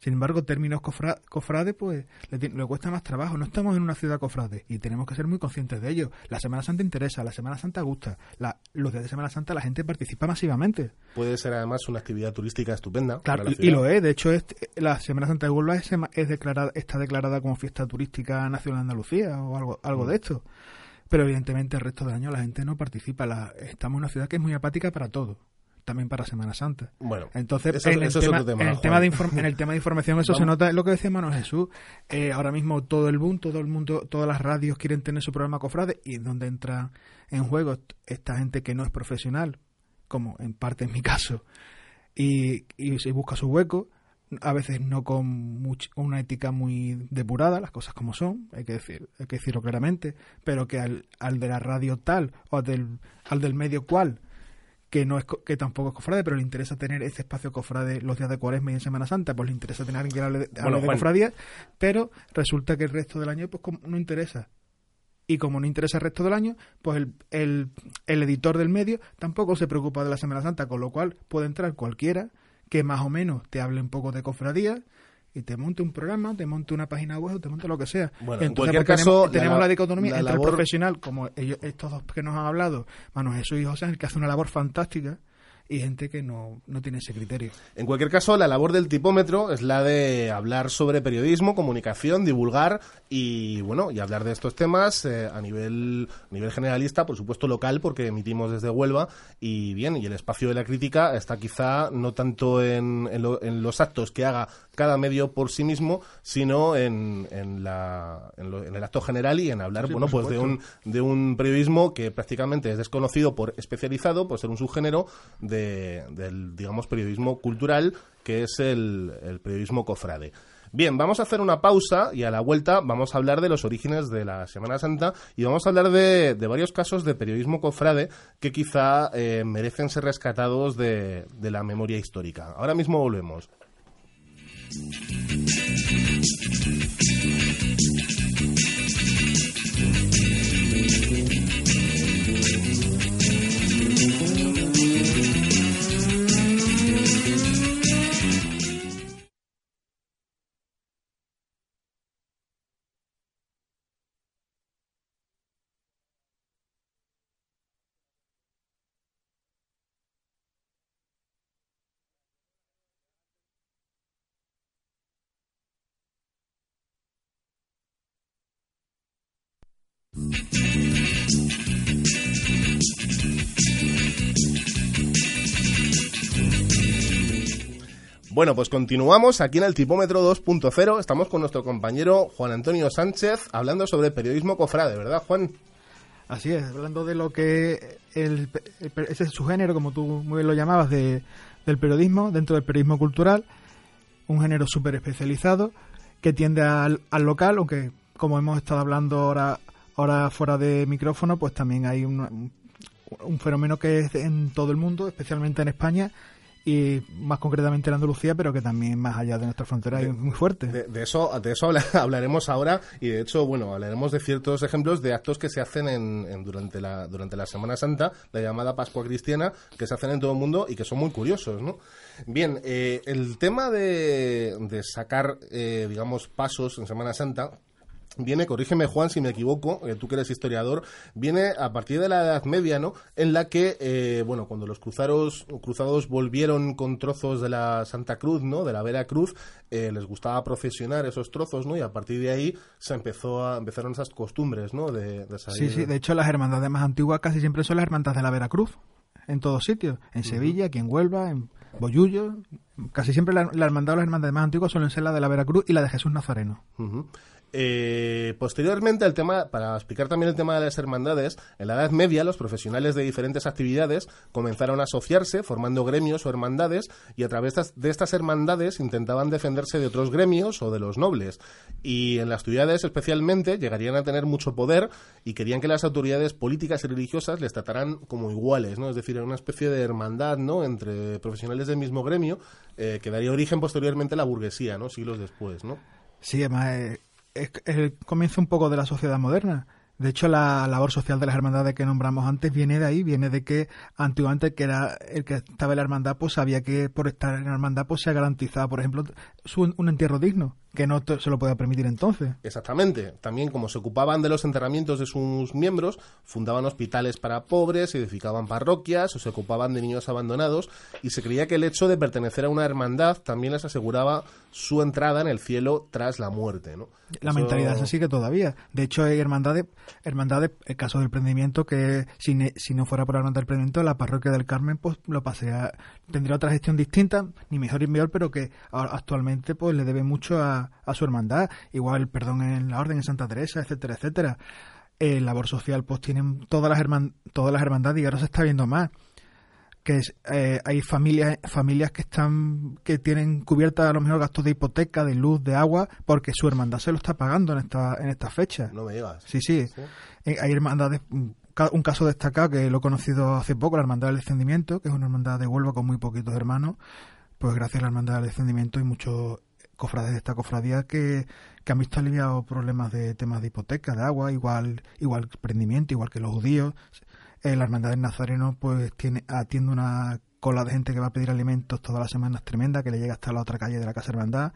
Sin embargo, términos cofra- cofrade, pues le, cuesta más trabajo. No estamos en una ciudad cofrade y tenemos que ser muy conscientes de ello. La Semana Santa interesa, la Semana Santa gusta. La- los días de Semana Santa la gente participa masivamente. Puede ser además una actividad turística estupenda. Claro, para la y, lo es. De hecho, es- la Semana Santa de Huelva es, declarada, está declarada como fiesta turística nacional de Andalucía o algo, algo Mm. de esto. Pero evidentemente el resto del año la gente no participa. La- estamos en una ciudad que es muy apática para todo. También para Semana Santa. Bueno, Entonces, eso- en, el eso tema, en el tema de inform- en el tema de información, eso se nota, es lo que decía Mano Jesús. Eh, ahora mismo todo el boom, todo el mundo, todas las radios quieren tener su programa cofrade y es donde entra en juego esta gente que no es profesional, como en parte en mi caso, y, y se busca su hueco, a veces no con much- una ética muy depurada, las cosas como son, hay que decir, hay que decirlo claramente, pero que al, al de la radio tal o al del, al del medio cual que no es que tampoco es cofrade, pero le interesa tener ese espacio cofrade los días de Cuaresma y en Semana Santa, pues le interesa tener alguien que hable de, hable Bueno, de Juan. cofradía, pero resulta que el resto del año pues como no interesa. Y como no interesa el resto del año, pues el, el, el editor del medio tampoco se preocupa de la Semana Santa, con lo cual puede entrar cualquiera que más o menos te hable un poco de cofradía y te monte un programa, te monte una página web, o te monte lo que sea. Bueno, en Entonces, cualquier pues, caso, tenemos, la tenemos la, la- dicotomía la entre labor- el profesional, como ellos, estos dos que nos han hablado, Manu Jesús y José, que hace una labor fantástica, y gente que no, no tiene ese criterio. En cualquier caso, la labor del tipómetro es la de hablar sobre periodismo, comunicación, divulgar y bueno, y hablar de estos temas eh, a nivel a nivel generalista, por supuesto local, porque emitimos desde Huelva y bien, y el espacio de la crítica está quizá no tanto en, en lo- en los actos que haga cada medio por sí mismo, sino en, en, la, en, lo- en el acto general y en hablar, Sí, bueno, pues de un de un periodismo que prácticamente es desconocido por especializado, por ser un subgénero de, del, digamos, periodismo cultural, que es el, periodismo cofrade. Bien, vamos a hacer una pausa y a la vuelta vamos a hablar de los orígenes de la Semana Santa y vamos a hablar de, de varios casos de periodismo cofrade que quizá eh, merecen ser rescatados de, de la memoria histórica. Ahora mismo volvemos. Bueno, pues continuamos aquí en el tipómetro 2.0. Estamos con nuestro compañero Juan Antonio Sánchez hablando sobre periodismo cofrade, ¿verdad, Juan? Así es, hablando de lo que el, el- ese subgénero, como tú muy bien lo llamabas, de, del periodismo, dentro del periodismo cultural, un género súper especializado que tiende al, al local, aunque como hemos estado hablando ahora, ahora fuera de micrófono, pues también hay un fenómeno que es en todo el mundo, especialmente en España y más concretamente en Andalucía, pero que también más allá de nuestra frontera es muy fuerte. De, de eso, de eso habla- hablaremos ahora y de hecho, bueno, hablaremos de ciertos ejemplos de actos que se hacen en, en- durante, la, durante la Semana Santa, la llamada Pascua Cristiana, que se hacen en todo el mundo y que son muy curiosos, ¿no? Bien, eh, el tema de, de sacar, eh, digamos, pasos en Semana Santa viene, corrígeme Juan si me equivoco, eh, tú que eres historiador, viene a partir de la Edad Media, ¿no? En la que, eh, bueno, cuando los cruzados, cruzados volvieron con trozos de la Santa Cruz, ¿no? De la Vera Cruz, eh, les gustaba procesionar esos trozos, ¿no? Y a partir de ahí se empezó a, empezaron esas costumbres, ¿no? De, de salir... Sí, sí, de hecho las hermandades más antiguas casi siempre son las hermandades de la Veracruz, en todos sitios, en Sevilla, aquí en Huelva, en Boyullo, casi siempre la, hermandad o las hermandades más antiguas suelen ser la de la Veracruz y la de Jesús Nazareno. Eh, posteriormente, el tema, para explicar también el tema de las hermandades, en la Edad Media los profesionales de diferentes actividades comenzaron a asociarse, formando gremios o hermandades, y a través de estas hermandades intentaban defenderse de otros gremios o de los nobles. Y en las ciudades, especialmente, llegarían a tener mucho poder y querían que las autoridades políticas y religiosas les trataran como iguales, ¿no? Es decir, era una especie de hermandad, ¿no? Entre profesionales del mismo gremio, eh, que daría origen posteriormente a la burguesía, ¿no? Siglos después, ¿no? Sí, además. Es, el comienzo un poco de la sociedad moderna. De hecho, la labor social de las hermandades que nombramos antes viene de ahí, viene de que antiguamente que era el que estaba en la hermandad, pues sabía que por estar en la hermandad pues se garantizaba, por ejemplo, un entierro digno que no se lo pueda permitir entonces. Exactamente. También como se ocupaban de los enterramientos de sus miembros, fundaban hospitales para pobres, edificaban parroquias o se ocupaban de niños abandonados y se creía que el hecho de pertenecer a una hermandad también les aseguraba su entrada en el cielo tras la muerte, ¿no? La mentalidad se sigue todavía. De hecho, hay hermandades, hermandades, el caso del prendimiento, que si, si no fuera por la hermandad del prendimiento, la parroquia del Carmen pues lo pasea, tendría otra gestión distinta, ni mejor ni peor, pero que actualmente pues le debe mucho a a, su hermandad, igual perdón en la Orden en Santa Teresa, etcétera, etcétera. El labor social, pues tienen todas las, todas las hermandades y ahora se está viendo más que eh, hay familias familias que están que tienen cubiertas a lo mejor gastos de hipoteca, de luz, de agua, porque su hermandad se lo está pagando en esta en esta fecha. No me digas. Sí, sí. Eh, hay hermandades un caso destacado que lo he conocido hace poco, la Hermandad del Descendimiento, que es una hermandad de Huelva con muy poquitos hermanos, pues gracias a la Hermandad del Descendimiento y muchos cofrades de esta cofradía que, han visto aliviado problemas de temas de hipoteca, de agua, igual, igual prendimiento, igual que los judíos. Eh, la hermandad del Nazareno pues tiene, atiende una cola de gente que va a pedir alimentos todas las semanas tremenda, que le llega hasta la otra calle de la Casa Hermandad.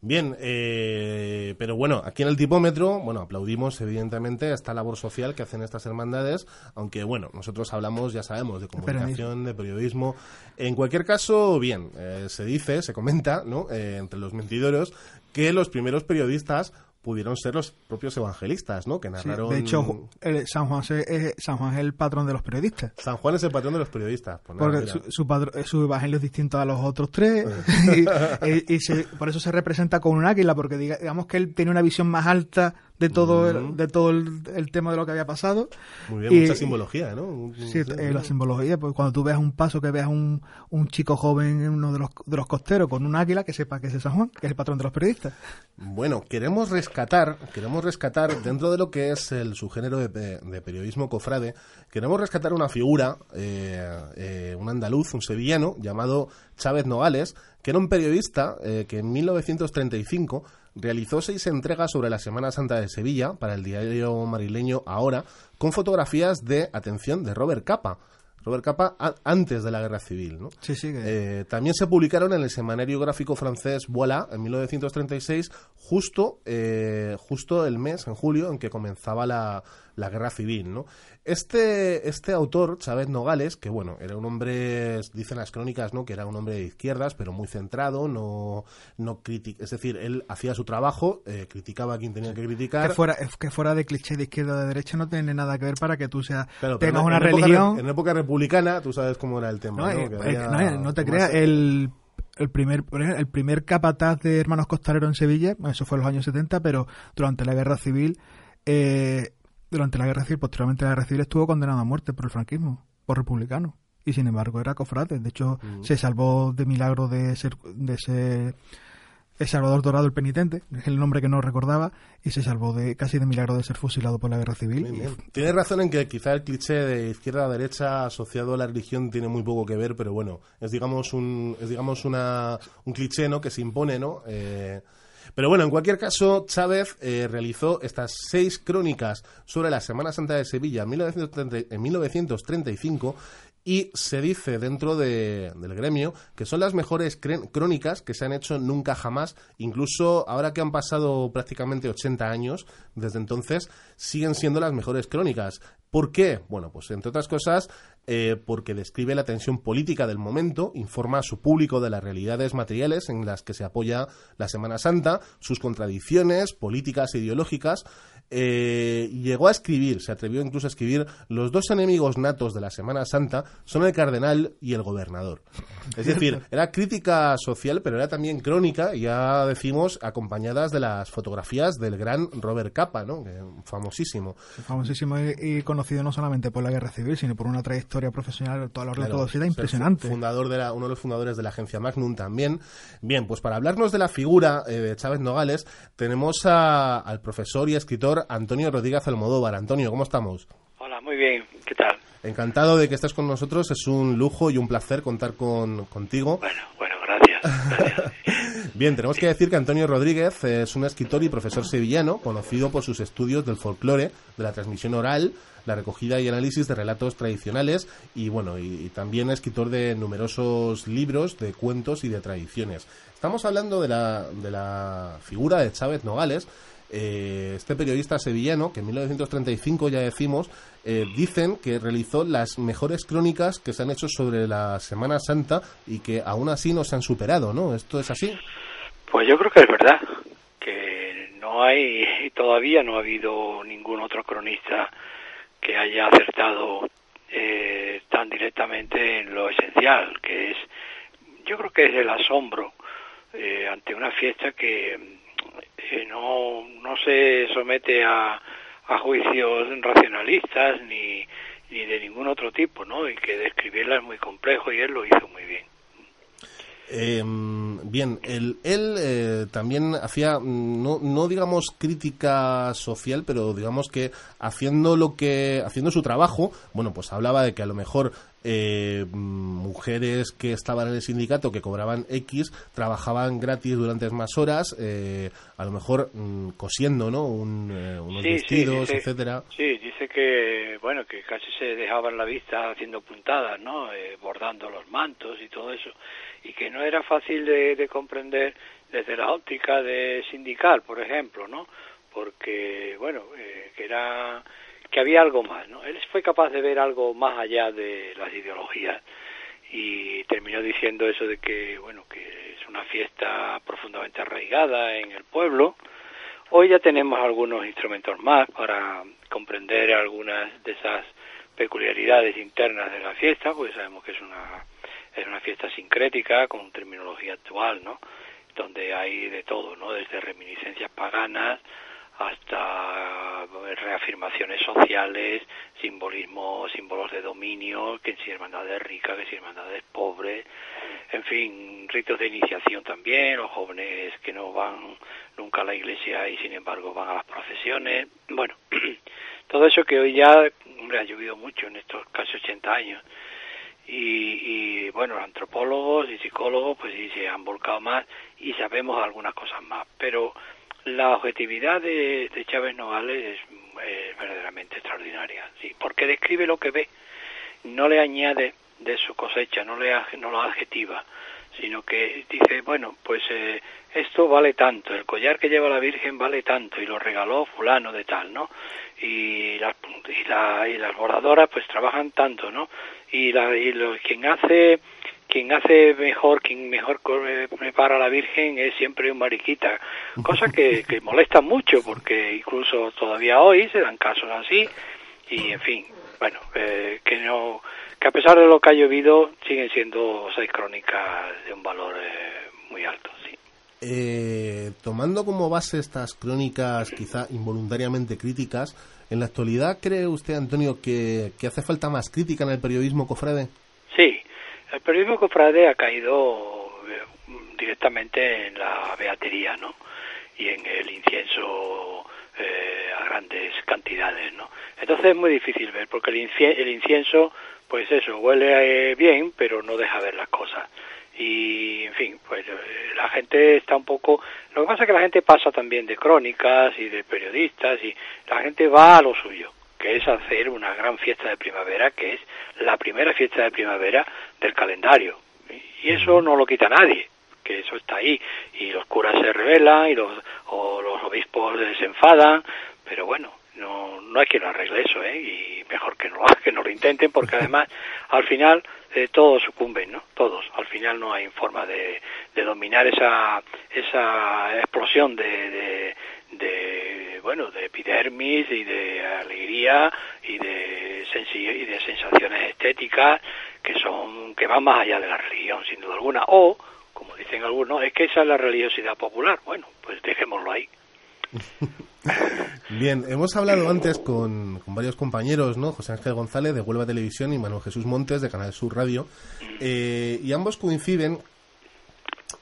Bien, eh, pero bueno, aquí en el tipómetro, bueno, aplaudimos evidentemente esta labor social que hacen estas hermandades, aunque bueno, nosotros hablamos, ya sabemos, de comunicación, de periodismo. En cualquier caso, bien, eh, se dice, se comenta, ¿no? Eh, entre los mentideros, que los primeros periodistas pudieron ser los propios evangelistas, ¿no? Que narraron... de hecho, San, Juan es, San Juan es el patrón de los periodistas. San Juan es el patrón de los periodistas. Pues Porque su, su, evangelio es distinto a los otros tres y, por eso se representa con un águila, porque digamos que él tiene una visión más alta de todo, el, de todo el, tema de lo que había pasado. Muy bien, mucha simbología, ¿no? Sí, eh, la simbología, pues cuando tú veas un paso, que veas un, un chico joven en uno de los, de los costeros con un águila, que sepa que es San Juan, que es el patrón de los periodistas. Bueno, queremos rescatar, queremos rescatar dentro de lo que es el subgénero de, de periodismo cofrade, queremos rescatar una figura, eh, eh, un andaluz, un sevillano, llamado Chávez Nogales, que era un periodista que en 1935 realizó seis entregas sobre la Semana Santa de Sevilla para el diario marileño Ahora, con fotografías de, atención, de Robert Capa. Robert Capa antes de la Guerra Civil. ¿no? Sí, sí. Eh, también se publicaron en el semanario gráfico francés Voilà en 1936, justo, eh, justo el mes, en julio, en que comenzaba la, la Guerra Civil. ¿no? Este, este autor, Chávez Nogales, que bueno, era un hombre, dicen las crónicas, ¿no? Que era un hombre de izquierdas, pero muy centrado, no, no es decir, él hacía su trabajo, eh, criticaba a quien tenía que criticar. Que fuera, que fuera de cliché de izquierda o de derecha no tiene nada que ver para que tú seas, tengas una religión. en época republicana, tú sabes cómo era el tema, ¿no? Eh, eh, no, te creas, el el primer, el primer capataz de Hermanos Costaleros en Sevilla, eso fue en los años 70, pero durante la Guerra Civil eh, durante la guerra civil, posteriormente la guerra civil, estuvo condenado a muerte por el franquismo, por republicano. Y sin embargo era cofrade. De hecho, mm. se salvó de milagro de ser, de ser el Salvador Dorado el Penitente, es el nombre que no recordaba, y se salvó de casi de milagro de ser fusilado por la guerra civil. Tiene razón en que quizá el cliché de izquierda a derecha asociado a la religión tiene muy poco que ver, pero bueno, es digamos un, es digamos una, un cliché ¿no? que se impone, ¿no? Eh, pero bueno, en cualquier caso, Chávez eh, realizó estas seis crónicas sobre la Semana Santa de Sevilla en 1935 y se dice dentro de- del gremio que son las mejores crónicas que se han hecho nunca jamás, incluso ahora que han pasado prácticamente 80 años desde entonces, siguen siendo las mejores crónicas. ¿Por qué? Bueno, pues entre otras cosas, eh, porque describe la tensión política del momento, informa a su público de las realidades materiales en las que se apoya la Semana Santa, sus contradicciones políticas e ideológicas. Eh, llegó a escribir, se atrevió incluso a escribir, los dos enemigos natos de la Semana Santa son el cardenal y el gobernador. Es decir, era crítica social, pero era también crónica, ya decimos, acompañadas de las fotografías del gran Robert Capa, ¿no? Que, famosísimo. Famosísimo y, conocido no solamente por la guerra civil, sino por una trayectoria profesional toda la Claro, impresionante. fu- Fundador de la, uno de los fundadores de la agencia Magnum también. Bien, pues para hablarnos de la figura eh, de Chávez Nogales, tenemos a- al profesor y escritor Antonio Rodríguez Almodóvar. Antonio, ¿cómo estamos? Hola, muy bien. ¿Qué tal? Encantado de que estés con nosotros. Es un lujo y un placer contar con, contigo. Bueno, bueno, gracias. gracias. Bien, tenemos que decir que Antonio Rodríguez es un escritor y profesor sevillano, conocido por sus estudios del folclore, de la transmisión oral, la recogida y análisis de relatos tradicionales y bueno, y, y también escritor de numerosos libros de cuentos y de tradiciones. Estamos hablando de la, de la figura de Chávez Nogales, eh, este periodista sevillano que en 1935 ya decimos eh, dicen que realizó las mejores crónicas que se han hecho sobre la Semana Santa y que aún así no se han superado, ¿no? ¿Esto es así? Pues yo creo que es verdad, que no hay, todavía no ha habido ningún otro cronista que haya acertado eh, tan directamente en lo esencial, que es, yo creo que es el asombro eh, ante una fiesta que eh, no, no se somete a, a juicios racionalistas ni, ni de ningún otro tipo, ¿no? Y que describirla es muy complejo y él lo hizo muy bien. Eh, bien, él, él eh, también hacía, mm, no, no digamos crítica social, pero digamos que haciendo lo que, haciendo su trabajo, bueno, pues hablaba de que a lo mejor eh, mujeres que estaban en el sindicato que cobraban X trabajaban gratis durante más horas, eh, a lo mejor mm, cosiendo, ¿no? Un, eh, unos Sí, sí, vestidos, dice- etcétera. Sí, dice que, bueno, que casi se dejaban la vista haciendo puntadas, ¿no? Eh, bordando los mantos y todo eso. Y que no era fácil de, de comprender desde la óptica de sindical, por ejemplo, ¿no? Porque, bueno, eh, que era que había algo más, ¿no? Él fue capaz de ver algo más allá de las ideologías y terminó diciendo eso de que, bueno, que es una fiesta profundamente arraigada en el pueblo, Hoy ya tenemos algunos instrumentos más para comprender algunas de esas peculiaridades internas de la fiesta, porque sabemos que es una es una fiesta sincrética con terminología actual, ¿no? Donde hay de todo, ¿no? Desde reminiscencias paganas hasta reafirmaciones sociales, simbolismo, símbolos de dominio, que si hermandades ricas, que si hermandades pobres, en fin, ritos de iniciación también, los jóvenes que no van nunca a la iglesia y sin embargo van a las procesiones, bueno, todo eso que hoy ya, hombre, ha llovido mucho en estos casi 80 años. Y, y bueno, antropólogos y psicólogos pues sí se han volcado más y sabemos algunas cosas más, pero la objetividad de, de Chávez Nogales es, es verdaderamente extraordinaria, sí, porque describe lo que ve, no le añade de su cosecha, no le no lo adjetiva, sino que dice, bueno, pues eh, esto vale tanto, el collar que lleva la Virgen vale tanto y lo regaló fulano de tal, ¿no? Y las, y, la- y las bordadoras pues trabajan tanto, ¿no? Y, la, y lo, quien hace quien hace mejor, quien mejor eh, prepara a la Virgen es siempre un mariquita, cosa que, que molesta mucho porque incluso todavía hoy se dan casos así y en fin, bueno, eh, que no que a pesar de lo que ha llovido siguen siendo seis crónicas de un valor eh, muy alto, sí. Eh, tomando como base estas crónicas quizá involuntariamente críticas, ¿en la actualidad cree usted, Antonio, que, que hace falta más crítica en el periodismo cofrade? El periodismo cofrade ha caído eh, directamente en la beatería, ¿no? Y en el incienso eh, a grandes cantidades, ¿no? Entonces es muy difícil ver, porque el, el incienso, pues eso, huele eh, bien, pero no deja ver las cosas. Y, en fin, pues eh, la gente está un poco... Lo que pasa es que la gente pasa también de crónicas y de periodistas y la gente va a lo suyo. Que es hacer una gran fiesta de primavera, que es la primera fiesta de primavera del calendario. Y eso no lo quita nadie, que eso está ahí. Y los curas se rebelan y los, o los obispos se enfadan, pero bueno, no, no hay quien lo arregle eso, ¿eh? Y mejor que no, que no lo intenten, porque además, al final, eh, todos sucumben, ¿no? Todos. Al final no hay forma de, de dominar esa, esa explosión de, de, bueno, de epidermis y de alegría y de, y de sensaciones estéticas que son, que van más allá de la religión, sin duda alguna. O, como dicen algunos, es que esa es la religiosidad popular. Bueno, pues dejémoslo ahí. Bien, hemos hablado antes con, varios compañeros, ¿no? José Ángel González de Huelva Televisión y Manuel Jesús Montes de Canal Sur Radio, eh, y ambos coinciden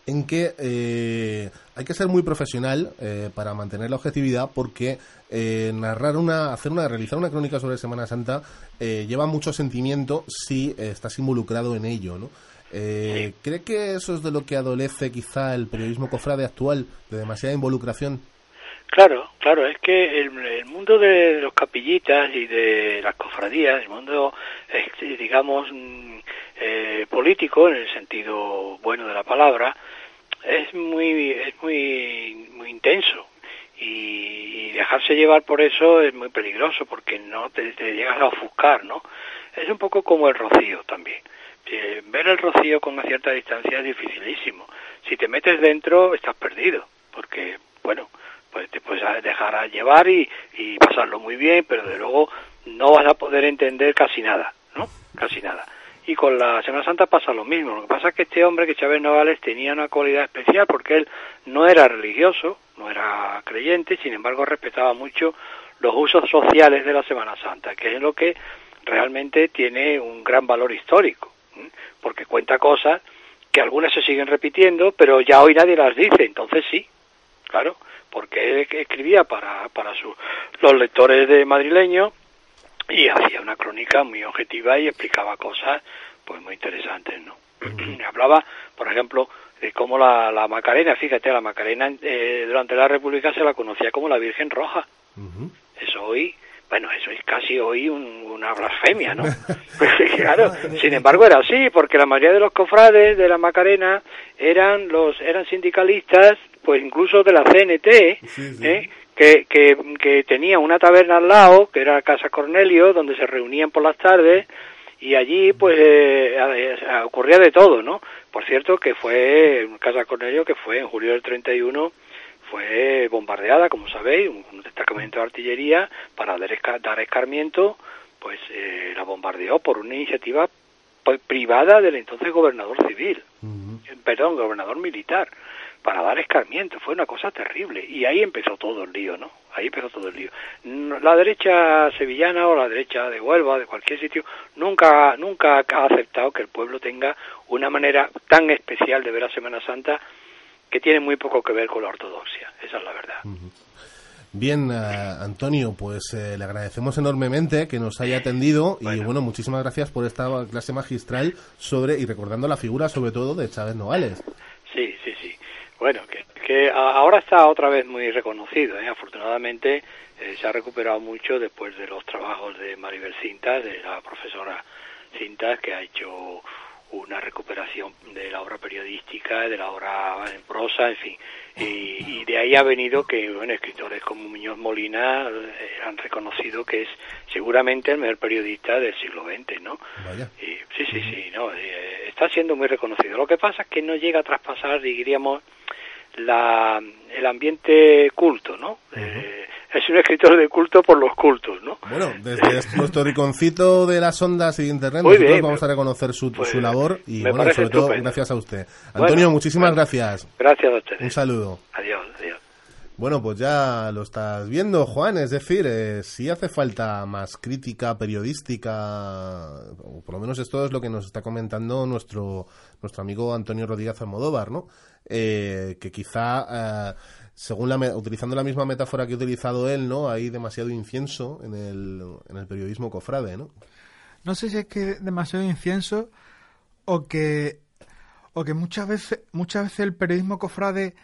en que eh, hay que ser muy profesional eh, para mantener la objetividad porque narrar una, hacer una, realizar una crónica sobre Semana Santa lleva mucho sentimiento si estás involucrado en ello, ¿no? ¿Cree que eso es de lo que adolece quizá el periodismo cofrade actual, de demasiada involucración? Claro, claro, es que el, mundo de los capillitas y de las cofradías, el mundo, digamos, mm, eh, político, en el sentido bueno de la palabra, es muy, es muy, muy intenso. Y, dejarse llevar por eso es muy peligroso porque no te, llegas a ofuscar, ¿no? Es un poco como el rocío también. Eh, ver el rocío con una cierta distancia es dificilísimo. Si te metes dentro, estás perdido, porque, bueno, pues te puedes dejar llevar y, pasarlo muy bien, pero de luego no vas a poder entender casi nada, ¿no? Casi nada. Y con la Semana Santa pasa lo mismo. Lo que pasa es que este hombre, que Chávez Novales, tenía una cualidad especial porque él no era religioso, no era creyente, sin embargo respetaba mucho los usos sociales de la Semana Santa, que es lo que realmente tiene un gran valor histórico, porque cuenta cosas que algunas se siguen repitiendo, pero ya hoy nadie las dice, entonces sí, claro porque él escribía para, para los lectores de madrileños y hacía una crónica muy objetiva y explicaba cosas pues muy interesantes, ¿no? Hablaba, por ejemplo, de cómo la, la Macarena, fíjate, la Macarena eh, durante la República se la conocía como la Virgen Roja. Eso hoy, bueno, eso es casi hoy una blasfemia, ¿no? claro, sin embargo era así, porque la mayoría de los cofrades de la Macarena eran los eran sindicalistas pues incluso de la CNT, ¿eh? Que, que, tenía una taberna al lado, que era Casa Cornelio, donde se reunían por las tardes, y allí pues eh, eh, ocurría de todo, ¿no? Por cierto que fue Casa Cornelio que fue en julio del 31 fue bombardeada, como sabéis, un, destacamento de artillería para dar, escarmiento, pues la bombardeó por una iniciativa pues, privada del entonces gobernador civil, perdón, gobernador militar para dar escarmiento. Fue una cosa terrible. Y ahí empezó todo el lío, ¿no? Ahí empezó todo el lío. La derecha sevillana o la derecha de Huelva, de cualquier sitio, nunca, nunca ha aceptado que el pueblo tenga una manera tan especial de ver a Semana Santa que tiene muy poco que ver con la ortodoxia. Esa es la verdad. Bien, eh, Antonio, pues eh, le agradecemos enormemente que nos haya atendido y bueno, muchísimas gracias por esta clase magistral sobre y recordando la figura sobre todo de Chávez Novales. Bueno, que, ahora está otra vez muy reconocido. ¿eh? Afortunadamente eh, se ha recuperado mucho después de los trabajos de Maribel Cintas, de la profesora Cintas, que ha hecho una recuperación de la obra periodística, de la obra en prosa, en fin. Y, de ahí ha venido que bueno, escritores como Muñoz Molina eh, han reconocido que es seguramente el mejor periodista del siglo XX, ¿no? sí, sí, sí, no, está siendo muy reconocido. Lo que pasa es que no llega a traspasar, diríamos, la, el ambiente culto, ¿no? Eh, es un escritor de culto por los cultos, ¿no? Bueno, desde nuestro riconcito de las ondas y de internet, nosotros vamos a reconocer su, su pues, labor y, bueno, sobre todo, gracias a usted. Antonio, muchísimas gracias. Gracias a usted. Un saludo. Adiós, adiós. Bueno, pues ya lo estás viendo, Juan. Es decir, eh, si hace falta más crítica periodística, o por lo menos esto es lo que nos está comentando nuestro, nuestro amigo Antonio Rodríguez Almodóvar, ¿no? Eh, que quizá, eh, según la, utilizando la misma metáfora que ha utilizado él, ¿no? Hay demasiado incienso en el, en el periodismo cofrade, ¿no? No sé si es que demasiado incienso o que, o que muchas veces, muchas veces el periodismo cofrade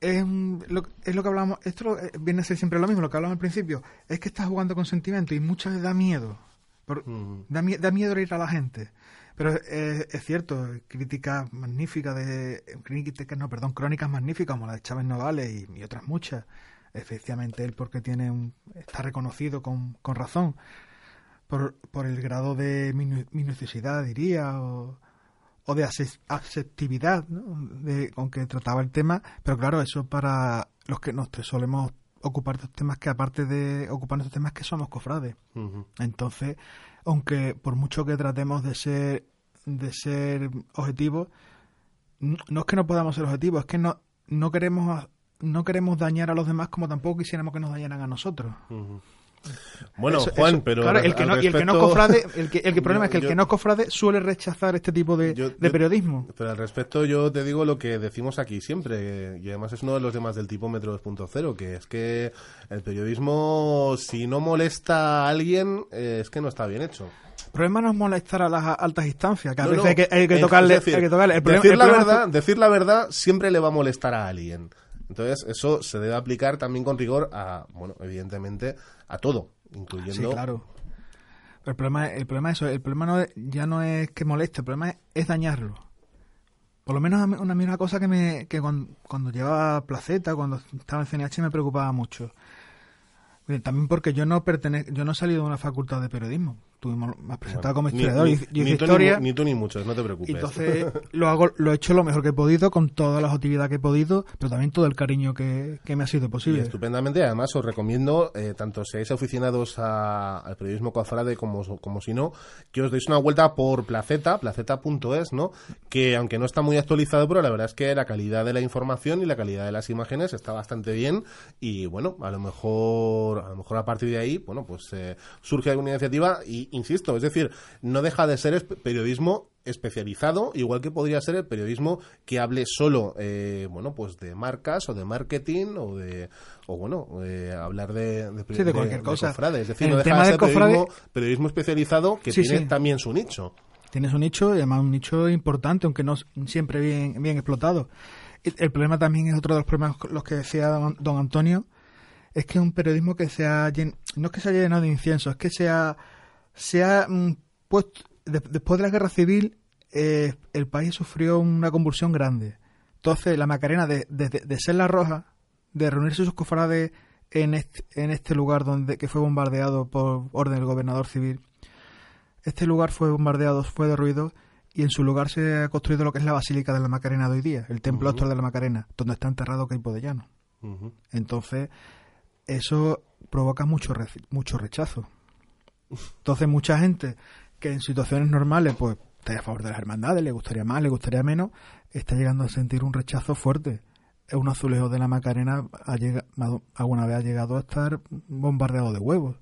es, lo, es lo que hablamos, esto eh, viene a ser siempre lo mismo, lo que hablamos al principio, es que estás jugando con sentimiento y muchas veces da miedo. da, miedo ir a la gente. Pero es, es cierto, críticas magníficas de. Críticas, no, perdón, crónicas magníficas como la de Chávez Novales y, otras muchas. Efectivamente, él porque tiene un, está reconocido con, con razón por, por el grado de minuciosidad, diría, o, o de aceptividad de, con que trataba el tema, pero claro, eso para los que nos solemos ocupar estos temas que aparte de ocupar estos temas que somos cofrades. Entonces, aunque por mucho que tratemos de ser de ser objetivos, no es que no podamos ser objetivos, es que no no queremos no queremos dañar a los demás como tampoco quisiéramos que nos dañaran a nosotros. Bueno, Juan, pero el que no, el que no cofrade, el que, el que problema es que el que no cofrade suele rechazar este tipo de, de periodismo. pero al respecto yo te digo lo que decimos aquí siempre, y además es uno de los temas del tipómetro 2.0, que es que el periodismo, si no molesta a alguien, eh, es que no está bien hecho. El problema no es molestar a las altas instancias, que a veces hay que, hay que tocarle, hay que tocarle. El problema, decir, la verdad, decir la verdad siempre le va a molestar a alguien. Entonces, eso se debe aplicar también con rigor a, bueno, evidentemente, a todo, incluyendo... Sí, claro. Pero el problema, el problema es eso, el problema no ya no es que moleste, el problema es, dañarlo. Por lo menos una, una cosa que, me, que cuando, cuando llevaba Placeta, cuando estaba en CNH, me preocupaba mucho. También porque yo no pertenezco, yo no he salido de una facultad de periodismo tuvimos más presentado como historiador y, ni, historia. Ni, tú ni muchos, no te preocupes. Entonces lo hago, lo he hecho lo mejor que he podido, con toda la actividad que he podido, pero también todo el cariño que, me ha sido posible. estupendamente, además os recomiendo, eh, tanto seáis aficionados al periodismo cofrade como, como si no, que os deis una vuelta por Placeta, placeta.es, ¿no? Que aunque no está muy actualizado, pero la verdad es que la calidad de la información y la calidad de las imágenes está bastante bien y bueno, a lo mejor a lo mejor a partir de ahí, bueno, pues eh, surge alguna iniciativa y insisto, es decir, no deja de ser periodismo especializado, igual que podría ser el periodismo que hable solo, eh, bueno, pues de marcas o de marketing o de, o bueno, hablar de, de, cualquier cosa. Es decir, no deja de ser periodismo, periodismo, especializado que tiene también su nicho. Tiene su nicho y además un nicho importante, aunque no siempre bien, bien explotado. El, problema también es otro de los problemas, los que decía don, Antonio, es que un periodismo que sea, no es que se haya llenado de incienso, es que sea se ha mm, puesto, después de la guerra civil, eh, el país sufrió una convulsión grande. Entonces, la Macarena, de, ser la roja, de reunirse sus cofrades en este, en este lugar donde que fue bombardeado por orden del gobernador civil, este lugar fue bombardeado, fue derruido y en su lugar se ha construido lo que es la Basílica de la Macarena de hoy día, el templo actual de la Macarena, donde está enterrado Caipo de Llano. Entonces, eso provoca mucho, mucho rechazo. Entonces, mucha gente que en situaciones normales, pues, está a favor de las hermandades, le gustaría más, le gustaría menos, está llegando a sentir un rechazo fuerte. Un azulejo de la Macarena ha llegado, alguna vez ha llegado a estar bombardeado de huevos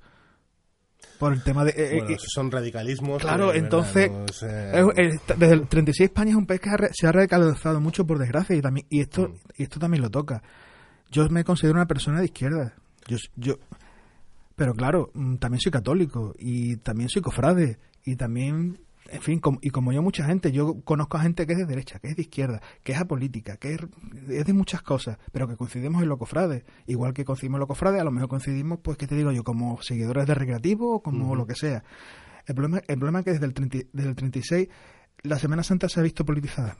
por el tema de eh, eh, son radicalismos claro entonces desde el 36 España es un país que se ha radicalizado mucho por desgracia y también y esto mm. y esto también lo toca yo me considero una persona de izquierda yo yo pero claro, mm, también soy católico y también soy cofrade y también, en fin, y como yo mucha gente, yo conozco a gente que es de derecha, que es de izquierda, que es apolítica, que es, de muchas cosas, pero que coincidimos en lo cofrade. Igual que coincidimos en lo cofrade, a lo mejor coincidimos, pues, ¿qué te digo yo? Como seguidores de recreativo o como lo que sea. El problema, el problema es que desde el, desde el 36 la Semana Santa se ha visto politizada.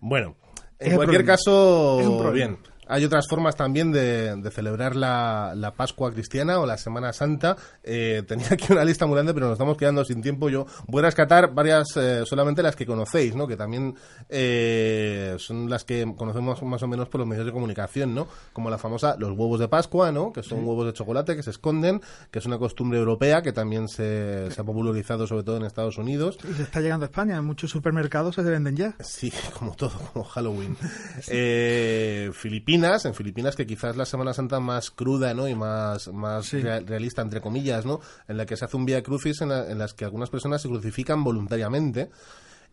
Bueno, en cualquier caso, bien. Hay otras formas también de, celebrar la, Pascua cristiana o la Semana Santa. Eh, tenía aquí una lista muy grande, pero nos estamos quedando sin tiempo. Yo voy a rescatar varias, eh, solamente las que conocéis, ¿no? Que también eh, son las que conocemos más o menos por los medios de comunicación, ¿no? Como la famosa los huevos de Pascua, ¿no? Que son huevos de chocolate que se esconden, que es una costumbre europea que también se, se ha popularizado sobre todo en Estados Unidos. Y se está llegando a España. En muchos supermercados se venden ya. Sí, como todo, como Halloween. Filipinas en Filipinas, que quizás la Semana Santa más cruda, ¿no? Y más, más realista, entre comillas, ¿no? En la que se hace un vía crucis en, las que algunas personas se crucifican voluntariamente.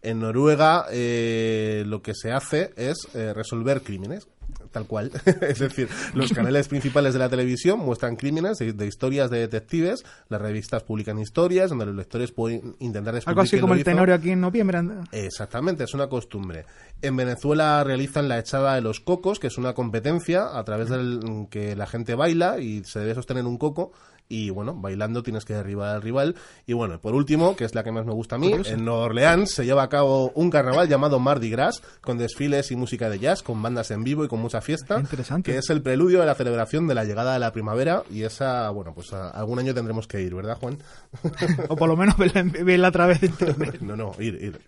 En Noruega eh, lo que se hace es eh, resolver crímenes. Tal cual. es decir, los canales principales de la televisión muestran crímenes de, historias de detectives, las revistas publican historias donde los lectores pueden intentar descubrir Algo así como el hizo. Tenorio aquí en noviembre. Exactamente, es una costumbre. En Venezuela realizan la echada de los cocos, que es una competencia a través del que la gente baila y se debe sostener un coco y bueno, bailando tienes que derribar al rival. Y bueno, por último, que es la que más me gusta a mí, en Nueva Orleans se lleva a cabo un carnaval llamado Mardi Gras, con desfiles y música de jazz, con bandas en vivo y con mucha fiesta, Interesante. que es el preludio de la celebración de la llegada de la primavera y esa, bueno, pues a- algún año tendremos que ir, ¿verdad, Juan? O por lo menos verla, verla a través de internet. No, no, ir, ir.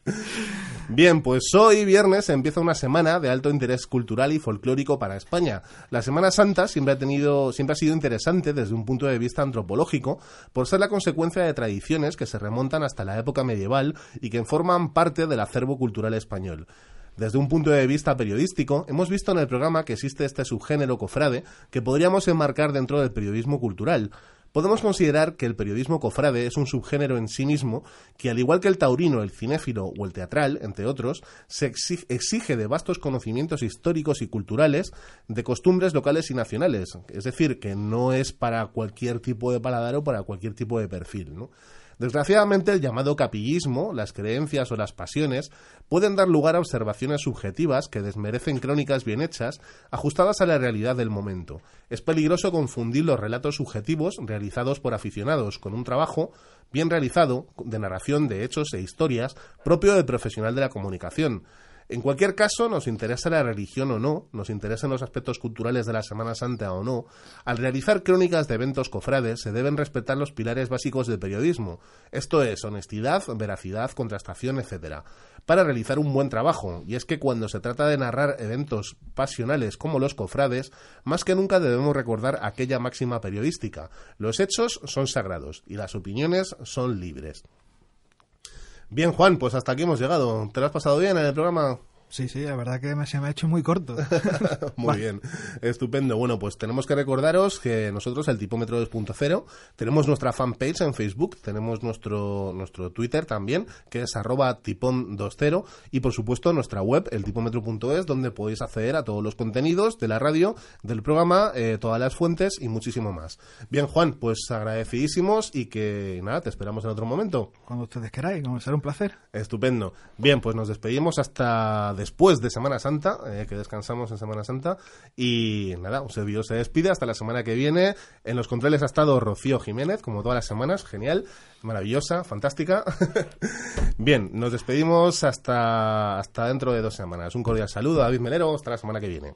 Bien, pues hoy viernes empieza una semana de alto interés cultural y folclórico para España. La Semana Santa siempre ha tenido, siempre ha sido interesante desde un punto de vista antropológico por ser la consecuencia de tradiciones que se remontan hasta la época medieval y que forman parte del acervo cultural español. Desde un punto de vista periodístico, hemos visto en el programa que existe este subgénero cofrade que podríamos enmarcar dentro del periodismo cultural. Podemos considerar que el periodismo cofrade es un subgénero en sí mismo que, al igual que el taurino, el cinéfilo o el teatral, entre otros, se exi- exige de vastos conocimientos históricos y culturales de costumbres locales y nacionales. Es decir, que no es para cualquier tipo de paladar o para cualquier tipo de perfil. ¿no? Desgraciadamente, el llamado capillismo, las creencias o las pasiones pueden dar lugar a observaciones subjetivas que desmerecen crónicas bien hechas, ajustadas a la realidad del momento. Es peligroso confundir los relatos subjetivos realizados por aficionados con un trabajo bien realizado de narración de hechos e historias propio del profesional de la comunicación. En cualquier caso, nos interesa la religión o no, nos interesan los aspectos culturales de la Semana Santa o no, al realizar crónicas de eventos cofrades se deben respetar los pilares básicos del periodismo, esto es honestidad, veracidad, contrastación, etc., para realizar un buen trabajo, y es que cuando se trata de narrar eventos pasionales como los cofrades, más que nunca debemos recordar aquella máxima periodística, los hechos son sagrados y las opiniones son libres. Bien, Juan, pues hasta aquí hemos llegado. ¿Te lo has pasado bien en el programa? Sí, sí, la verdad que se me ha hecho muy corto. Muy bien, estupendo. Bueno, pues tenemos que recordaros que nosotros, el Tipómetro 2.0, tenemos nuestra fanpage en Facebook, tenemos nuestro, nuestro Twitter también, que es arroba tipón20, y por supuesto nuestra web, el tipómetro.es, donde podéis acceder a todos los contenidos de la radio, del programa, eh, todas las fuentes y muchísimo más. Bien, Juan, pues agradecidísimos y que nada, te esperamos en otro momento. Cuando ustedes queráis, como será un placer. Estupendo. Bien, pues nos despedimos hasta después de Semana Santa, eh, que descansamos en Semana Santa. Y nada, un servidor se despide hasta la semana que viene. En los controles ha estado Rocío Jiménez, como todas las semanas. Genial, maravillosa, fantástica. Bien, nos despedimos hasta, hasta dentro de dos semanas. Un cordial saludo a David Melero. Hasta la semana que viene.